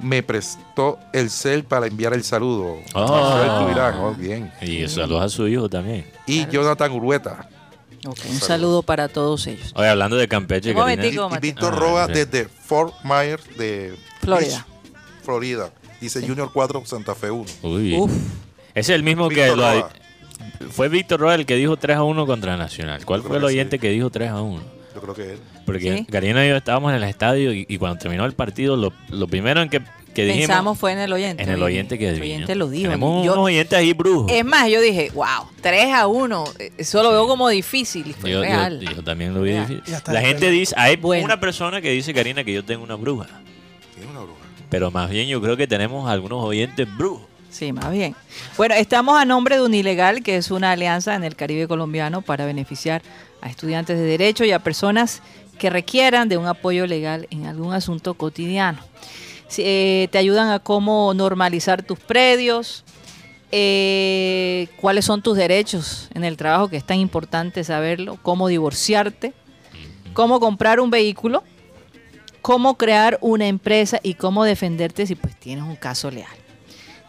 me prestó el cel para enviar el saludo. Oh. Marcel Tuirán, oh, bien. Y saludos a su hijo también. Y Jonathan Urueta. Un saludo para todos ellos. Oye, hablando de Campeche. Y. Víctor Ah, Roa sí. desde Fort Myers de Florida. Beach, Florida. Dice Junior 4 Santa Fe 1. Uy. Uf. Es el mismo que lo. Fue Víctor Roa el que dijo 3 a 1 contra Nacional. ¿Cuál fue el oyente sí. que dijo 3 a 1? Yo creo que él. Porque Sí. Karina y yo estábamos en el estadio y, y cuando terminó el partido, lo, lo primero en que, que dijimos. Pensamos fue en el oyente. en el oyente que El adivinó. oyente lo dijo. Tenemos Yo- unos oyentes ahí brujos. es más, yo dije, wow, 3 a 1. Eso lo veo como difícil. Y fue Yo, real. yo también lo vi Real. difícil. La gente dice, hay Bueno. una persona que dice, Karina, que yo tengo una bruja. Pero más bien yo creo que tenemos algunos oyentes brujos. Sí, más bien. Bueno, estamos a nombre de Unilegal, que es una alianza en el Caribe colombiano para beneficiar a estudiantes de Derecho y a personas que requieran de un apoyo legal en algún asunto cotidiano. Eh, te ayudan a cómo normalizar tus predios, eh, cuáles son tus derechos en el trabajo, que es tan importante saberlo, cómo divorciarte, cómo comprar un vehículo, cómo crear una empresa y cómo defenderte si pues tienes un caso leal.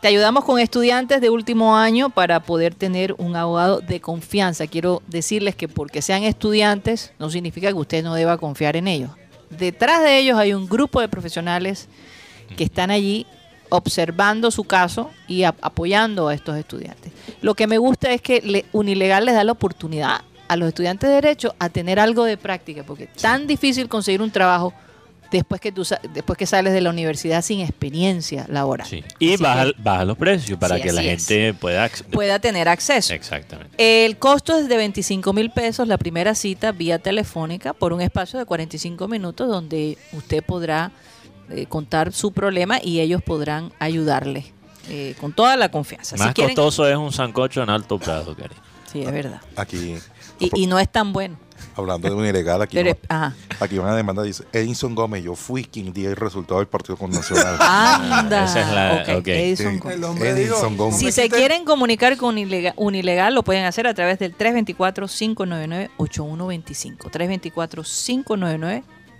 Te ayudamos con estudiantes de último año para poder tener un abogado de confianza. Quiero decirles que porque sean estudiantes no significa que usted no deba confiar en ellos. Detrás de ellos hay un grupo de profesionales que están allí observando su caso y ap- apoyando a estos estudiantes. Lo que me gusta es que le- Unilegal les da la oportunidad a los estudiantes de derecho a tener algo de práctica, porque es tan difícil conseguir un trabajo después que tú después que sales de la universidad sin experiencia laboral. Sí. Y baja, que baja los precios para Sí, que la es. gente pueda... pueda tener acceso. Exactamente. El costo es de 25 mil pesos la primera cita vía telefónica por un espacio de 45 minutos donde usted podrá eh, contar su problema y ellos podrán ayudarle eh, con toda la confianza. Más si quieren, costoso es un sancocho en alto prado, cari. Sí, es verdad. Aquí, Y, y no es tan bueno. hablando de un ilegal, aquí, Pero, aquí una demanda dice, Edinson Gómez, yo fui quien di el resultado del partido con Nacional. Anda. esa es la- ok, ok. Edison Edinson dijo, Gómez. Si se quieren comunicar con Unilega- Unilegal, lo pueden hacer a través del 324-599-8125.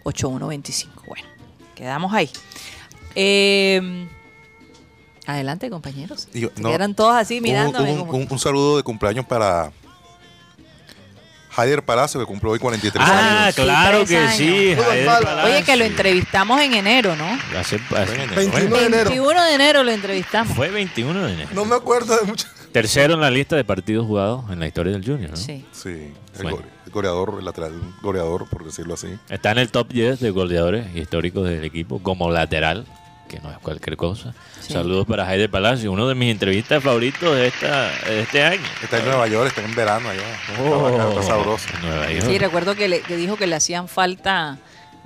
324-599-8125. Bueno, quedamos ahí. Eh, adelante, compañeros. Y yo, Se no, quedaron todos así un- mirándome. un, como- un- un saludo de cumpleaños para Haider Palacio, que cumplió hoy 43 Ah, años. claro tres que años. sí. Palacio. Oye, que lo entrevistamos en enero, ¿no? Hace- hace- 21 de enero. 21 de enero lo entrevistamos. Fue 21 de enero. No me acuerdo de mucho. Tercero en la lista de partidos jugados en la historia del Junior, ¿no? Sí. Sí, el, Bueno. el goleador, el lateral goleador, por decirlo así. Está en el top 10 de goleadores históricos del equipo como lateral, que no es cualquier cosa. Sí. Saludos para Jaime Palacio, uno de mis entrevistas favoritos de, esta, de este año. Está en Nueva York, está en verano allá. Oh, Está, está sabroso. en Nueva York. Sí, recuerdo que, le, que dijo que le hacían falta,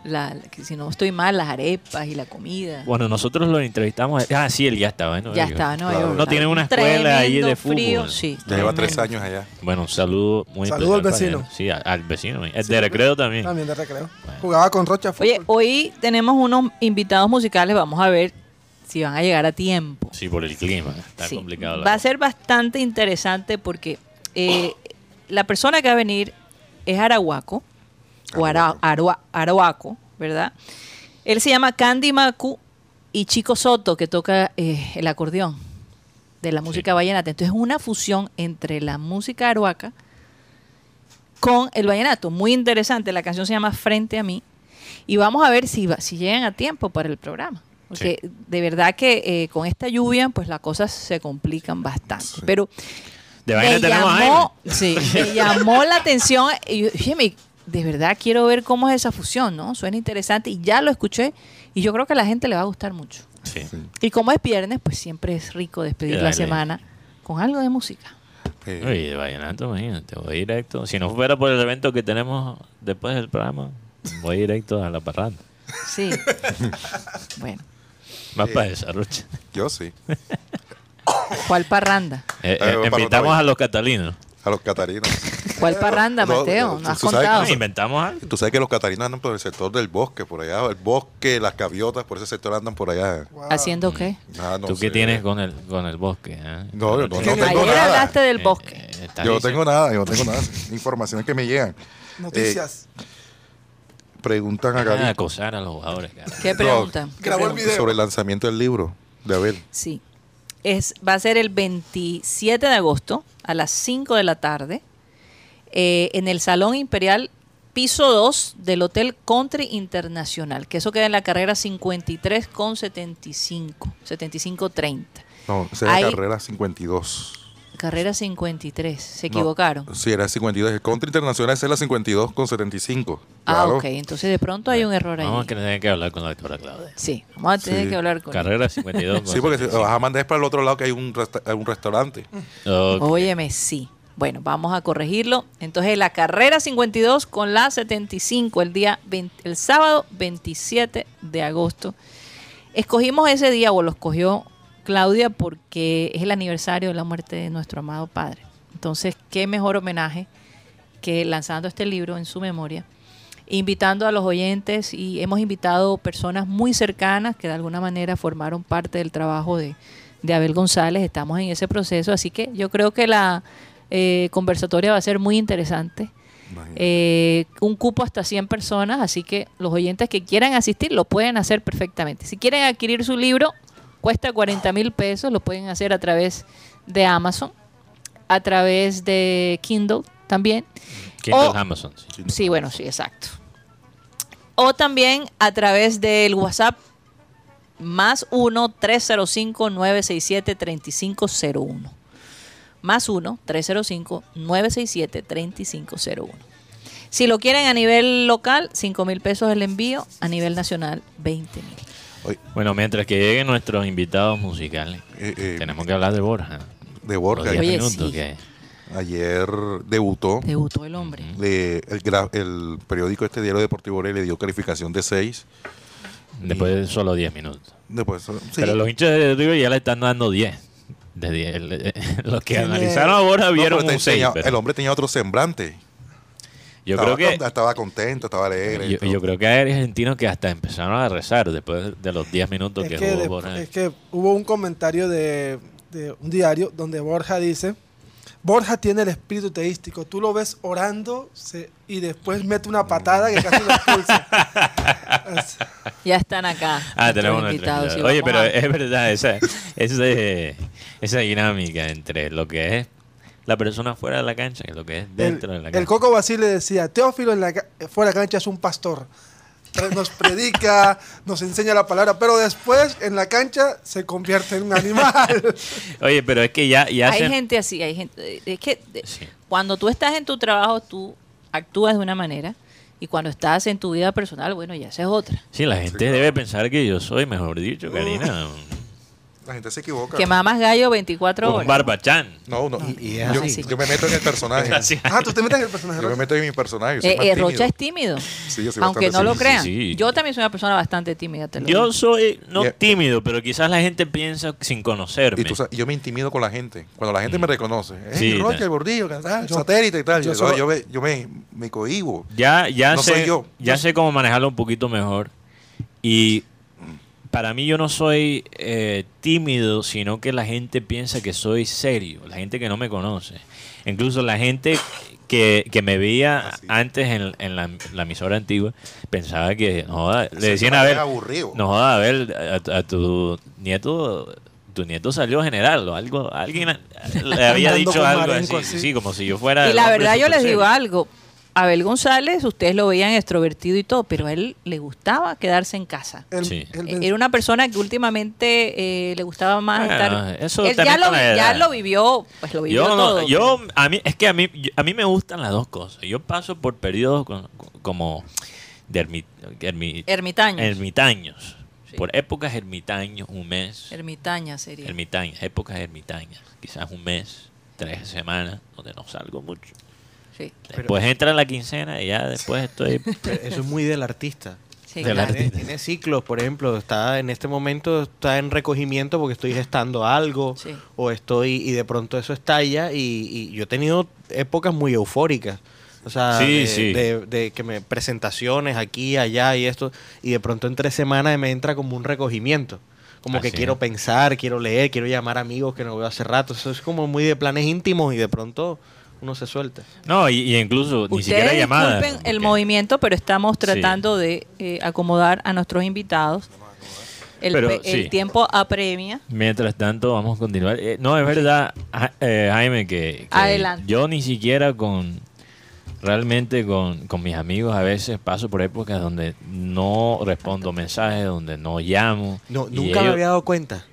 la, que si no estoy mal, las arepas y la comida. Bueno, nosotros lo entrevistamos. Ah, sí, él ya estaba en Nueva ya York. estaba en Nueva Claro. York. No tiene una escuela ahí de fútbol. frío, sí. Ya lleva tres años allá. Bueno, un saludo muy Saludo al vecino. él. Sí, al vecino. El de recreo también. También de recreo. Jugaba con Rocha Oye, fútbol. hoy tenemos unos invitados musicales, vamos a ver si van a llegar a tiempo. Sí, por el clima. Está Sí. complicado. la Va a ser bastante interesante porque eh, la persona que va a venir es arahuaco, o ara- arua- arahuaco, ¿verdad? Él se llama Candy Macu y Chico Soto, que toca eh, el acordeón de la música vallenata. Entonces es una fusión entre la música aruaca con el vallenato. Muy interesante. La canción se llama Frente a mí. Y vamos a ver si, va- si llegan a tiempo para el programa. Porque de verdad que eh, con esta lluvia, pues las cosas se complican bastante. Pero De me llamó, sí, me llamó la atención. Y yo, de verdad quiero ver cómo es esa fusión, ¿no? Suena interesante y ya lo escuché y yo creo que a la gente le va a gustar mucho. Sí. Y como es viernes, pues siempre es rico despedir la semana con algo de música. Eh, Oye, de vallenato, imagínate, voy directo. Si no fuera por el evento que tenemos después del programa, voy directo a la parranda. Sí. bueno, Más para esa, Rocha. yo sí. ¿cuál parranda? Eh, Eh, invitamos a los catalinos. A los catarinos. ¿Cuál parranda, No, Mateo? No has contado. que- inventamos algo. Tú sabes que los catarinos andan por el sector del bosque, por allá. El bosque, las gaviotas, por ese sector andan por allá. Wow. ¿Haciendo qué? Ah, no ¿Tú qué tienes con el, con el bosque? ah? No, yo no, tengo Ayer nada. hablaste del Eh, bosque. eh, Yo no tengo nada, yo no tengo nada. Informaciones que me llegan. Noticias. Preguntan a Ah, Gary acosar a los jugadores, cara. ¿Qué preguntan? ¿Qué Grabó el video. sobre el lanzamiento del libro de Abel. Sí. Es, va a ser el 27 de agosto a las 5 de la tarde eh, en el Salón Imperial piso 2 del Hotel Country Internacional, que eso queda en la carrera 53 con 75, 75-30. No, esa era Ahí- carrera 52. Carrera 53, se No, equivocaron. sí, era 52. El contra internacional es la 52 con 75. Ah, Claro. ok, entonces de pronto hay un error ahí. Vamos a tener que hablar con la doctora Claudia. Sí, vamos a tener Sí. que hablar con Carrera 52. Sí, porque si vas a mandar es para el otro lado que hay un, resta- un restaurante. Ok. Óyeme, sí. Bueno, vamos a corregirlo. Entonces, la carrera 52 con la 75, el día 20 el sábado 27 de agosto. Escogimos ese día, o lo escogió Claudia, porque es el aniversario de la muerte de nuestro amado padre. Entonces, qué mejor homenaje que lanzando este libro en su memoria, invitando a los oyentes y hemos invitado personas muy cercanas que de alguna manera formaron parte del trabajo de, de Abel González. Estamos en ese proceso, así que yo creo que la eh, conversatoria va a ser muy interesante. Eh, un cupo hasta 100 personas, así que los oyentes que quieran asistir lo pueden hacer perfectamente. Si quieren adquirir su libro, cuesta 40 mil pesos, lo pueden hacer a través de Amazon, a través de Kindle también. Kindle O- Amazon. sí. Sí, bueno, sí, exacto. O también a través del WhatsApp más 1-305-967-3501. Más 1-305-967-3501. Si lo quieren a nivel local, 5 mil pesos el envío. A nivel nacional, 20 mil. Bueno, mientras que lleguen nuestros invitados musicales, eh, eh, tenemos que hablar de Borja. de Borja, Oye, minutos sí. que- ayer debutó. Debutó el hombre. Le- el, el periódico este diario deportivo le dio calificación de 6. después de solo 10 minutos. Después, sí, Pero los hinchas de River ya le están dando 10. De 10. El- Los que Tiene- analizaron a Borja no, vieron pero un 6. tenía- el hombre tenía otro semblante. Yo estaba, creo que estaba contento, estaba alegre. y yo, yo creo que hay argentinos que hasta empezaron a rezar después de los 10 minutos Es que, que, jugó de- Borja. es que hubo un comentario de, de un diario donde Borja dice, Borja tiene el espíritu teístico, tú lo ves orando se- y después mete una patada que casi lo expulsa. Ya están acá. Ah, tenemos invitados, invitado. Oye, pero a- es verdad, esa, ese- esa dinámica entre lo que es la persona fuera de la cancha y lo que es dentro de la cancha. el Coco Basile decía, Teófilo en la, fuera de cancha es un pastor. Nos predica, nos enseña la palabra, pero después en la cancha se convierte en un animal. Oye, pero es que ya, ya hay se- gente así, hay gente. Es que Sí. cuando tú estás en tu trabajo, tú actúas de una manera. Y cuando estás en tu vida personal, bueno, ya esa es otra. Sí, la gente debe pensar que yo soy, mejor dicho, Karina, La gente se equivoca. Que mamas gallo 24 un horas. barbachán. No, no. Y- y es yo, así. yo me meto en el personaje. Gracias. ah, tú te metes en el personaje. Yo me meto en mi personaje. yo soy Eh, más eh, tímido. Rocha es tímido. Sí, yo soy Aunque no lo crean. Sí, sí. Yo también soy una persona bastante tímida. Te lo Yo digo. soy no tímido, pero quizás la gente piensa sin conocerme. Y tú sabes, yo me intimido con la gente. Cuando la gente me reconoce. Eh, Sí, Rocha, el bordillo, Yo- satélite y tal. yo Yo, solo- yo me, yo me, me cohibo. Ya, ya No sé, soy yo. ya Yo- sé cómo manejarlo un poquito mejor. Y para mí yo no soy eh, tímido, sino que la gente piensa que soy serio, la gente que no me conoce. Incluso la gente que, que me veía Ah, sí. antes en, en la, la emisora antigua pensaba que, no joda, le decían a ver, aburrido. no joda, a ver, a, a tu nieto, tu nieto salió general o algo, alguien le había dicho algo así, así. sí, como si yo fuera... Y la verdad yo les digo serio. algo. Abel González, ustedes lo veían extrovertido y todo, pero a él le gustaba quedarse en casa. El- Sí. el- Eh, Era una persona que últimamente eh, le gustaba más Bueno, estar. eso Él ya lo, ya lo vivió, pues lo vivió Yo, no- todo. yo a mí es que a mí yo- a mí me gustan las dos cosas. Yo paso por periodos con- como de ermi- ermi- Ermitaños. ermitaños, Sí. por épocas ermitaños, un mes, Ermitaña sería. ermitañas, épocas ermitañas, quizás un mes, tres semanas donde no salgo mucho. Sí, Después entra la quincena y ya después estoy Pero Eso es muy del artista. sí, Del claro. artista. Tiene, tiene ciclos, por ejemplo, está en este momento está en recogimiento porque estoy gestando algo Sí. o estoy y de pronto eso estalla y, y yo he tenido épocas muy eufóricas. O sea, Sí, de, sí. de- de que me presentaciones aquí, allá y esto y de pronto en tres semanas me entra como un recogimiento. Como que quiero es. pensar, quiero leer, quiero llamar amigos que no veo hace rato. Eso es como muy de planes íntimos y de pronto uno se suelta. No, y, y incluso ni siquiera llamadas. disculpen el movimiento, pero estamos Sí. tratando de eh, acomodar a nuestros invitados. El, Pero, pe- el sí. tiempo apremia. Mientras tanto, vamos a continuar. Eh, no, es verdad, Ja- eh, Jaime, que, que Adelante. yo ni siquiera con, realmente con, con mis amigos a veces paso por épocas donde no respondo mensajes, donde no llamo. No, nunca me había dado cuenta.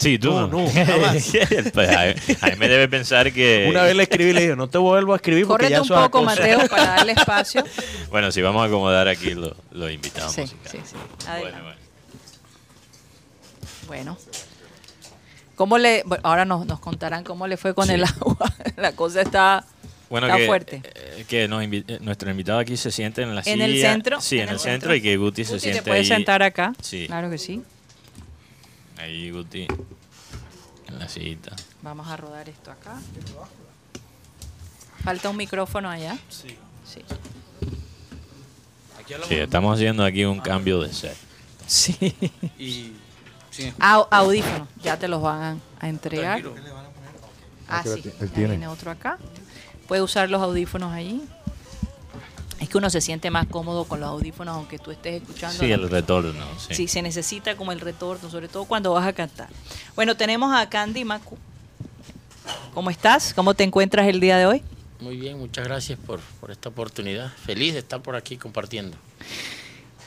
Sí, tú No, no. no, jamás. pues Jaime, Jaime debe pensar que... Una vez le escribí y le dije, no te vuelvo a escribir porque Córrete ya un poco, acoso". Mateo, para darle espacio. Bueno, sí, vamos a acomodar aquí los los invitados Sí, musicales. sí, sí. Bueno, Adelante. bueno. Bueno. ¿Cómo le, bueno, ahora nos, nos contarán cómo le fue con Sí. el agua. La cosa está, Bueno, está que, fuerte. eh, que nos invi- eh, nuestro invitado aquí se siente en la En silla. el centro. Sí, en, el centro, y que Guti, se Guti, siente te puedes ahí. sentar acá. Sí. Claro que sí. Ahí Guti. En la sillita. Vamos a rodar esto acá. Falta un micrófono allá. Sí. Sí, estamos haciendo aquí un cambio de set. Sí. Y sin Au- audífonos, ya te los van a, entregar. Ah, sí. tiene- él ya tiene. viene otro acá. Puede usar los audífonos allí. Que uno se siente más cómodo con los audífonos aunque tú estés escuchando. Sí, el retorno. Sí. Sí, se necesita como el retorno, sobre todo cuando vas a cantar. Bueno, tenemos a Candy Macu. ¿Cómo estás? ¿Cómo te encuentras el día de hoy? Muy bien, muchas gracias por, por esta oportunidad. Feliz de estar por aquí compartiendo.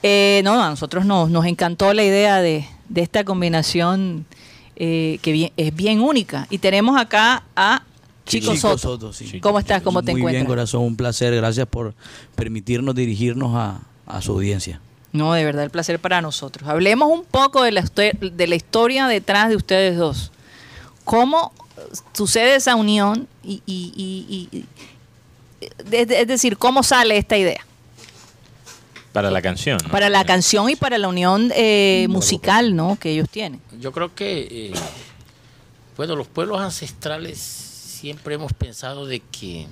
Eh, no, a nosotros nos, nos encantó la idea de, de esta combinación eh, que bien- es bien única. Y tenemos acá a Chico, Soto. sí. ¿Cómo estás? ¿Cómo te Muy bien, encuentras? corazón, un placer. Gracias por permitirnos dirigirnos a, a su audiencia. No, de verdad, el placer para nosotros. Hablemos un poco de la, de la historia detrás de ustedes dos. ¿Cómo sucede esa unión? Y, y- y- y- es, es decir, ¿cómo sale esta idea? Para la canción. ¿no? Para la canción y para la unión eh, musical ¿no? que ellos tienen. Yo creo que, eh, bueno, los pueblos ancestrales siempre hemos pensado de que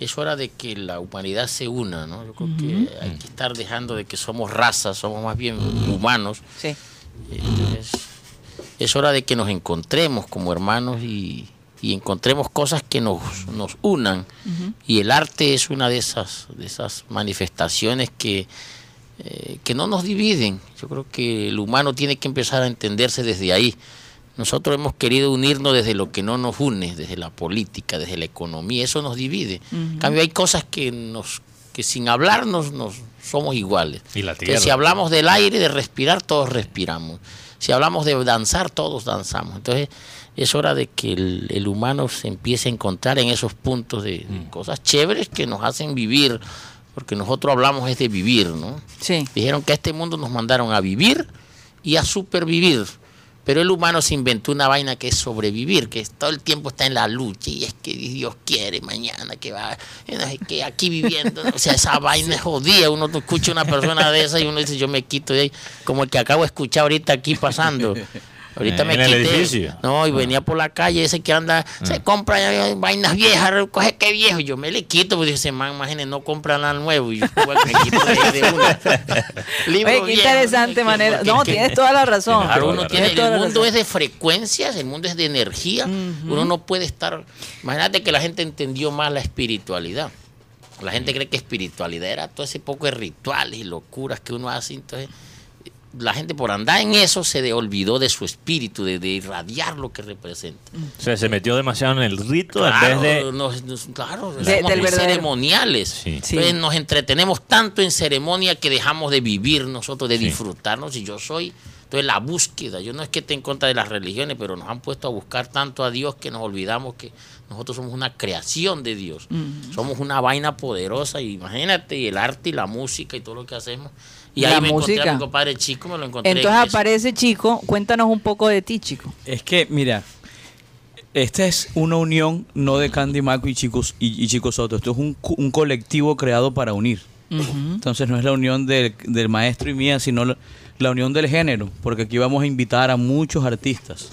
es hora de que la humanidad se una, ¿no? Yo creo que hay que estar dejando de que somos razas, somos más bien humanos. Sí. Entonces, es hora de que nos encontremos como hermanos y, y encontremos cosas que nos, nos unan. Y el arte es una de esas, de esas manifestaciones que, eh, que no nos dividen. Yo creo que el humano tiene que empezar a entenderse desde ahí. Nosotros hemos querido unirnos desde lo que no nos une, desde la política, desde la economía, eso nos divide. En cambio, hay cosas que nos que sin hablarnos nos somos iguales. Y la tierra. si hablamos del aire, de respirar, todos respiramos. Si hablamos de danzar, todos danzamos. Entonces, es hora de que el, el humano se empiece a encontrar en esos puntos de, de cosas chéveres que nos hacen vivir, porque nosotros hablamos es de vivir, ¿no? Sí. Dijeron que a este mundo nos mandaron a vivir y a supervivir. Pero el humano se inventó una vaina que es sobrevivir, que todo el tiempo está en la lucha y es que Dios quiere mañana que va, qué, aquí viviendo. O sea, esa vaina es jodida. Uno escucha una persona de esa y uno dice, yo me quito de ahí, como el que acabo de escuchar ahorita aquí pasando. Ahorita me En el quité. edificio. No, y venía por la calle ese que anda, se compra vainas viejas, coge que viejo. Yo me le quito, porque ese man, imagínate, no compra nada nuevo. Y yo igual me quito de, ahí de una. Libro Oye, qué viejo, interesante que- manera. No, que- tienes toda la razón. Claro, uno tiene, el mundo es de frecuencias, el mundo es de energía. Uno no puede estar. Imagínate que la gente entendió más la espiritualidad. La gente cree que espiritualidad era todo ese poco de rituales y locuras que uno hace. Entonces, la gente por andar en eso se de- olvidó de su espíritu, de, de irradiar lo que representa. O sea, se metió demasiado en el rito en vez de. nos- nos- claro, De- somos muy ceremoniales. Sí. Sí. Entonces nos entretenemos tanto en ceremonia que dejamos de vivir nosotros, de Sí. disfrutarnos. Y yo soy, entonces la búsqueda, yo no es que esté en contra de las religiones, pero nos han puesto a buscar tanto a Dios que nos olvidamos que nosotros somos una creación de Dios. Somos una vaina poderosa. Y imagínate, y el arte y la música y todo lo que hacemos. Y La ahí me encontré música. a mi compadre chico, me lo encontré. en Entonces aparece Chico. Cuéntanos un poco de ti, Chico. Es que, mira, esta es una unión no de Candy Maco y Chicos, y, y Chico Soto. Esto es un, un colectivo creado para unir. Entonces no es la unión del, del maestro y mía, sino la, la unión del género, porque aquí vamos a invitar a muchos artistas.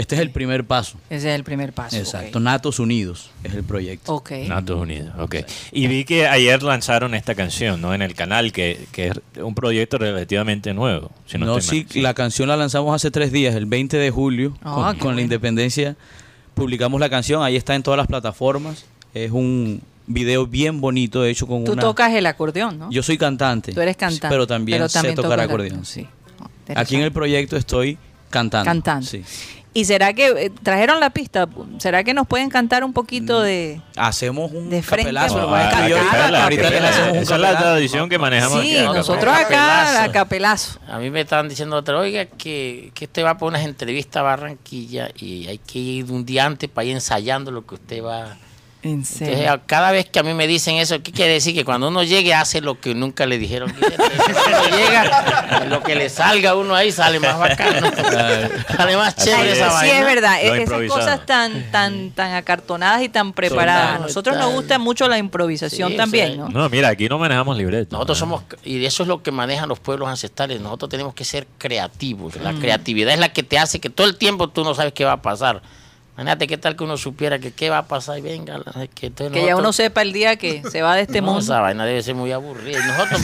Este es el primer paso. Ese es el primer paso. Exacto, Natos Unidos es el proyecto. Ok. Natos Unidos, ok. Y vi que ayer lanzaron esta canción, ¿no? En el canal, que, que es un proyecto relativamente nuevo. Si no, sí, la canción la lanzamos hace tres días, el 20 de julio, Ah, con, la independencia. Publicamos la canción, ahí está en todas las plataformas. Es un video bien bonito, hecho con Tú una... tocas el acordeón, ¿no? Yo soy cantante. Tú eres cantante. Pero también, sé también tocar acordeón. Sí. Oh, Aquí en el proyecto estoy cantando. Cantando. Sí. ¿Y será que eh, trajeron la pista? ¿Será que nos pueden cantar un poquito de...? Hacemos un De frente, capelazo. capela, ahorita, capela. les hacemos un Esa es la tradición que manejamos Sí, aquí. nosotros acá, a capelazo. A mí me estaban diciendo otra, oiga, que, que usted va por unas entrevistas a Barranquilla y hay que ir un día antes para ir ensayando lo que usted va. En serio. cada vez que a mí me dicen eso, ¿qué quiere decir? Que cuando uno llegue hace lo que nunca le dijeron que hiciera. Entonces, cuando llega, lo que le salga a uno ahí sale más bacano. sale más chévere esa sí, es verdad. Es- esas cosas tan, tan, tan acartonadas y tan preparadas. A nosotros nos gusta mucho la improvisación Sí, también, sí. ¿no? No, mira, aquí no manejamos libreto. Nosotros ¿no? somos, y eso es lo que manejan los pueblos ancestrales, nosotros tenemos que ser creativos. La Mm. creatividad es la que te hace que todo el tiempo tú no sabes qué va a pasar. Imagínate qué tal que uno supiera que qué va a pasar y venga. Que, entonces Que ya uno sepa el día que se va de este No, mundo. Esa vaina debe ser muy aburrida. Y nosotros,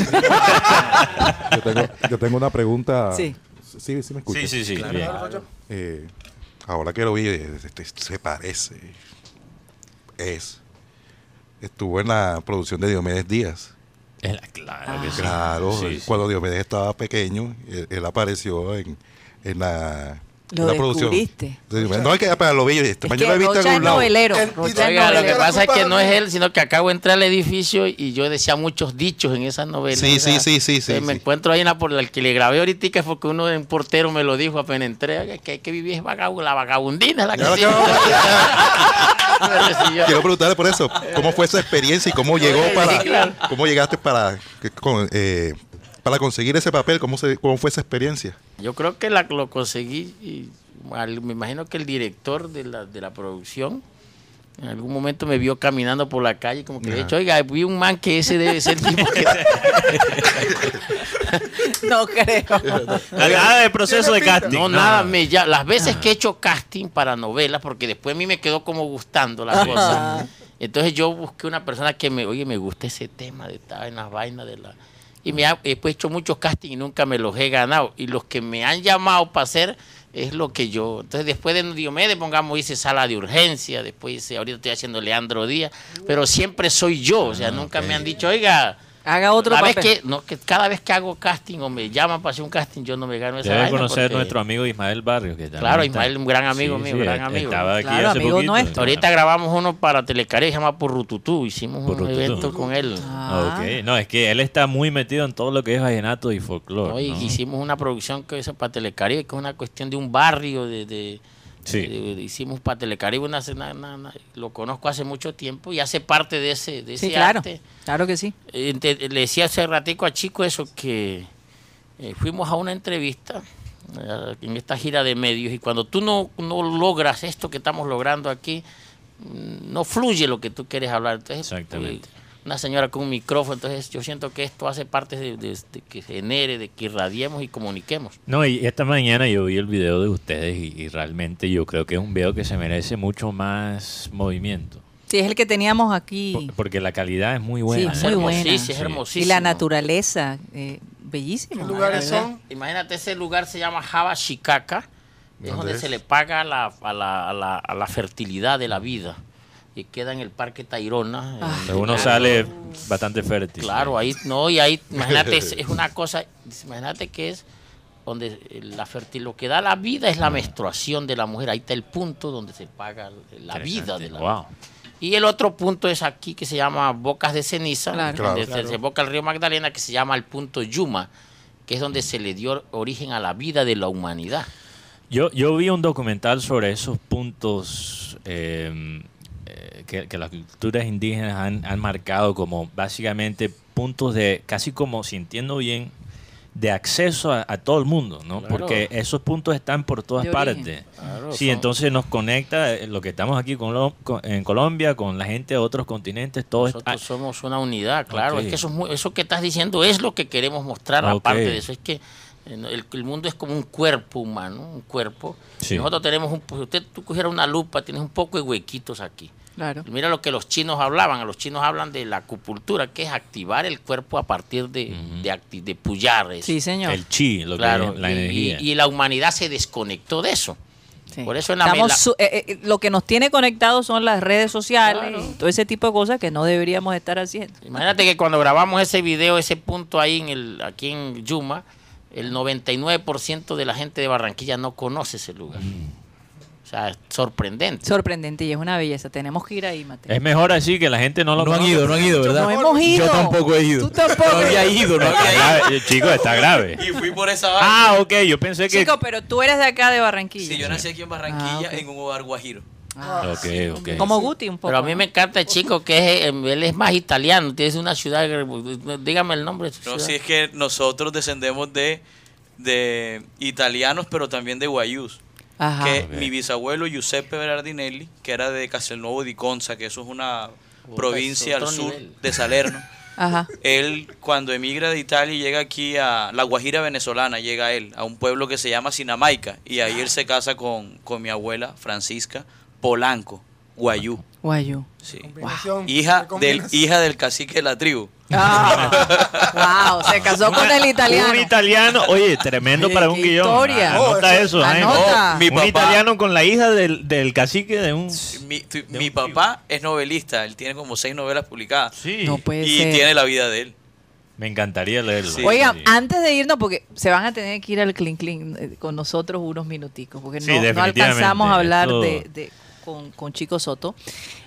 Yo tengo, yo tengo una pregunta. Sí. Sí, sí me escucha. Sí, sí, sí. bien. Eh, ahora que lo vi, eh, este, se parece. Es. Estuvo en la producción de Diomedes Díaz. Claro que sí. Claro, Sí, sí. cuando Diomedes estaba pequeño, él, él apareció en, en la, Lo producción. descubriste. de Diomedes. No, es que para lo vi, este, Es mañana que he visto en Rocha es algún lado. novelero. El- Rocha es Oiga, lo que novelero. pasa es que no es él, sino que acabo de entrar al edificio y yo decía muchos dichos en esas novelas. Sí, o sea, sí, sí, sí, sí, entonces Me sí. encuentro ahí en la por la que le grabé ahorita, que fue que uno de un portero me lo dijo apenas entré, oiga, que hay que vivir es vagabu- la vagabundina. es La que sí. que. Quiero preguntarle por eso, ¿cómo fue esa experiencia y cómo llegó Sí, para, claro. cómo llegaste para, eh, para conseguir ese papel? ¿Cómo, se, ¿Cómo fue esa experiencia? Yo creo que la, lo conseguí y al- me imagino que el director de la, de la producción en algún momento me vio caminando por la calle como que le he dicho, oiga, vi un man que ese debe ser el tipo que... No creo. Nada de proceso de casting. No, nada, me ya, las veces que he hecho casting para novelas, porque después a mí me quedó como gustando la cosa. Entonces yo busqué una persona que me, oye, me gusta ese tema de estar en las vainas de la... Y me ha he hecho muchos castings y nunca me los he ganado. Y los que me han llamado para hacer es lo que yo... Entonces después de Diomedes, pongamos, hice Sala de Urgencia, después hice, ahorita estoy haciendo Leandro Díaz, pero siempre soy yo, o sea, nunca me han dicho, oiga... Haga otro la vez papel. que, no, que cada vez que hago casting o me llaman para hacer un casting, yo no me gano esa Debe conocer porque- nuestro amigo Ismael Barrios. Que Claro, Ismael, un gran amigo mío, gran él- amigo. Estaba aquí Claro, hace amigo poquito. nuestro. Ahorita grabamos uno para Telecaribe, se llama Purrututú. Hicimos un Purrututú. evento con él. Ah. Ok, no, es que él está muy metido en todo lo que es vallenato y folclore. ¿no? Y ¿no? hicimos una producción que es para Telecaribe, que es una cuestión de un barrio. de, de- Sí. de- hicimos para Telecaribe, una, una- lo conozco hace mucho tiempo y hace parte de ese, de ese Sí, claro. arte. Claro que sí. Eh, te- le decía hace ratico a Chico eso, que eh, fuimos a una entrevista eh, en esta gira de medios y cuando tú no, no logras esto que estamos logrando aquí, mm, no fluye lo que tú quieres hablar. Entonces, Exactamente. eh, una señora con un micrófono, entonces yo siento que esto hace parte de, de- de que genere, de que irradiemos y comuniquemos. No, y esta mañana yo vi el video de ustedes y, y realmente yo creo que es un video que se merece mucho más movimiento. Sí, es el que teníamos aquí. Por- porque la calidad es muy buena. Sí, ¿eh? muy buena. hermosísimo, es Sí. hermosísimo. Y la naturaleza, eh, bellísimo. ¿Qué lugares son? Imagínate, ese lugar se llama Java Chicaca, es ¿Dónde donde es? se le paga a la, a, la, a, la, a la fertilidad de la vida. Y queda en el Parque Tayrona. Ah. en- Uno sale bastante fértil. Claro, ahí, no, y ahí, imagínate, es, es una cosa, imagínate que es donde la fertil, lo que da la vida es la menstruación de la mujer. Ahí está el punto donde se paga la vida de la Wow. y el otro punto es aquí que se llama Bocas de Ceniza, Claro. donde Claro. se desemboca el río Magdalena, que se llama el punto Yuma, que es donde se le dio origen a la vida de la humanidad. Yo, yo vi un documental sobre esos puntos eh, que, que las culturas indígenas han, han marcado como básicamente puntos de, casi como sintiendo bien, de acceso a, a todo el mundo, ¿no? Claro. Porque esos puntos están por todas partes. Claro, sí, son- entonces nos conecta eh, lo que estamos aquí con lo- con- en Colombia, con la gente de otros continentes, todo está... Nosotros somos una unidad, claro. Es que eso, es muy- eso que estás diciendo es lo que queremos mostrar. Aparte de eso, es que eh, el, el mundo es como un cuerpo humano, un cuerpo. Sí. Nosotros tenemos un. Si usted tú cogiera una lupa, tienes un poco de huequitos aquí. Claro. Mira lo que los chinos hablaban. Los chinos hablan de la acupuntura, que es activar el cuerpo a partir de, de, acti- de pullar. eso. Sí, señor. El chi, lo claro. que es la y, energía. y- y la humanidad se desconectó de eso. Sí. Por eso en la Estamos eh, eh, lo que nos tiene conectados son las redes sociales Claro. y todo ese tipo de cosas que no deberíamos estar haciendo. Imagínate que cuando grabamos ese video, ese punto ahí en el, aquí en Yuma, el 99% de la gente de Barranquilla no conoce ese lugar. O sea, es sorprendente. Sorprendente y es una belleza. Tenemos que ir ahí, Mateo. Es mejor así que la gente no lo No han conoce. ido, no han ido, ¿verdad? No hemos ido. Yo tampoco he ido. Tú tampoco. No había ido, no Está había grave, Chicos, está grave. ido. Y fui por esa Ah, ok, yo pensé que... Chico, pero tú eres de acá de Barranquilla. Sí, yo nací aquí en Barranquilla Ah, ok. en un hogar guajiro. Ah, Ok, ok. Como Guti un poco. Pero a mí me encanta el chico que es, eh, él es más italiano, tiene una ciudad, dígame el nombre de su No, ciudad. sí, es que nosotros descendemos de, de italianos, pero también de guayús. Ajá. Que mi bisabuelo Giuseppe Berardinelli, que era de Castelnuovo di Conza, que eso es una provincia al sur nivel. de Salerno. Ajá. él cuando emigra de Italia y llega aquí a la Guajira venezolana, llega él a un pueblo que se llama Sinamaica y ahí él se casa con, con mi abuela Francisca Polanco, Guayú. Guayú. Sí. Hija ¿qué del, hija del cacique de la tribu. Ah, wow, se casó con el italiano. Un italiano, oye, tremendo para un guion. historia. Anota Oh, eso- Jaime. Anota. No, mi un papá- italiano con la hija del, del cacique de un... Mi, tu- mi papá es novelista, él tiene como seis novelas publicadas. Sí. No puede y ser. tiene la vida de él. Me encantaría leerlo. Oigan, Sí. antes de irnos, porque se van a tener que ir al Clean Clean eh, con nosotros unos minuticos, porque Sí, no, no alcanzamos a hablar de- con, con Chico Soto.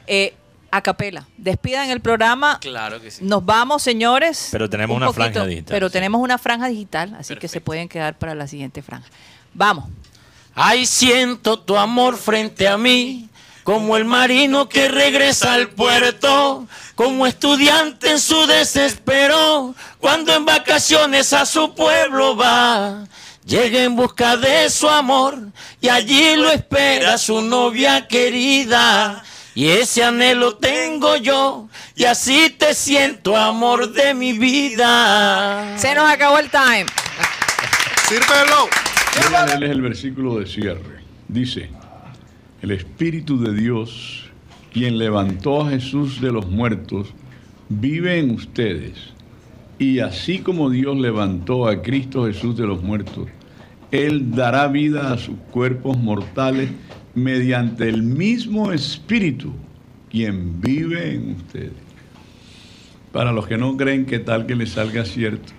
Eh, a capela, despidan el programa. Claro que sí. Nos vamos, señores. Pero tenemos Un una franja digital, Pero sí. tenemos una franja digital, así que se pueden quedar para la siguiente franja. Vamos. Ay, siento tu amor frente a mí, como el marino que regresa al puerto, como estudiante en su desespero, cuando en vacaciones a su pueblo va. Llega en busca de su amor y allí lo espera su novia querida. Y ese anhelo tengo yo y así te siento amor de mi vida. Se nos acabó el time. ¡Sírvelo! A leerles el versículo de cierre. Dice, el Espíritu de Dios, quien levantó a Jesús de los muertos, vive en ustedes. Y así como Dios levantó a Cristo Jesús de los muertos, Él dará vida a sus cuerpos mortales mediante el mismo Espíritu, quien vive en ustedes. Para los que no creen que tal que les salga cierto,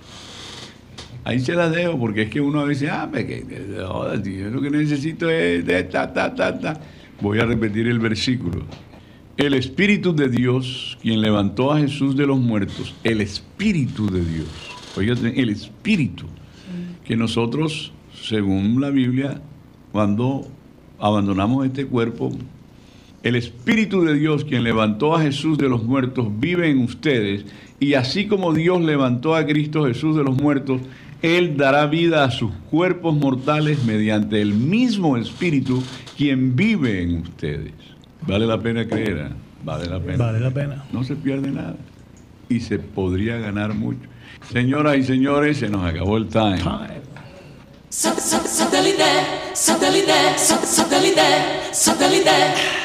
Ahí se las dejo porque es que uno a veces, ah, me que, yo lo que necesito es de ta, ta, ta, ta. Voy a repetir el versículo. El Espíritu de Dios, quien levantó a Jesús de los muertos, el Espíritu de Dios, oígate, el Espíritu, que nosotros, según la Biblia, cuando abandonamos este cuerpo, el Espíritu de Dios, quien levantó a Jesús de los muertos, vive en ustedes. Y así como Dios levantó a Cristo Jesús de los muertos, Él dará vida a sus cuerpos mortales mediante el mismo Espíritu, quien vive en ustedes. Vale la pena creer, ¿eh? vale la pena. Vale la pena. No se pierde nada. Y se podría ganar mucho. Señoras y señores, se nos acabó el time. Suddenly there, suddenly there, suddenly there, suddenly there.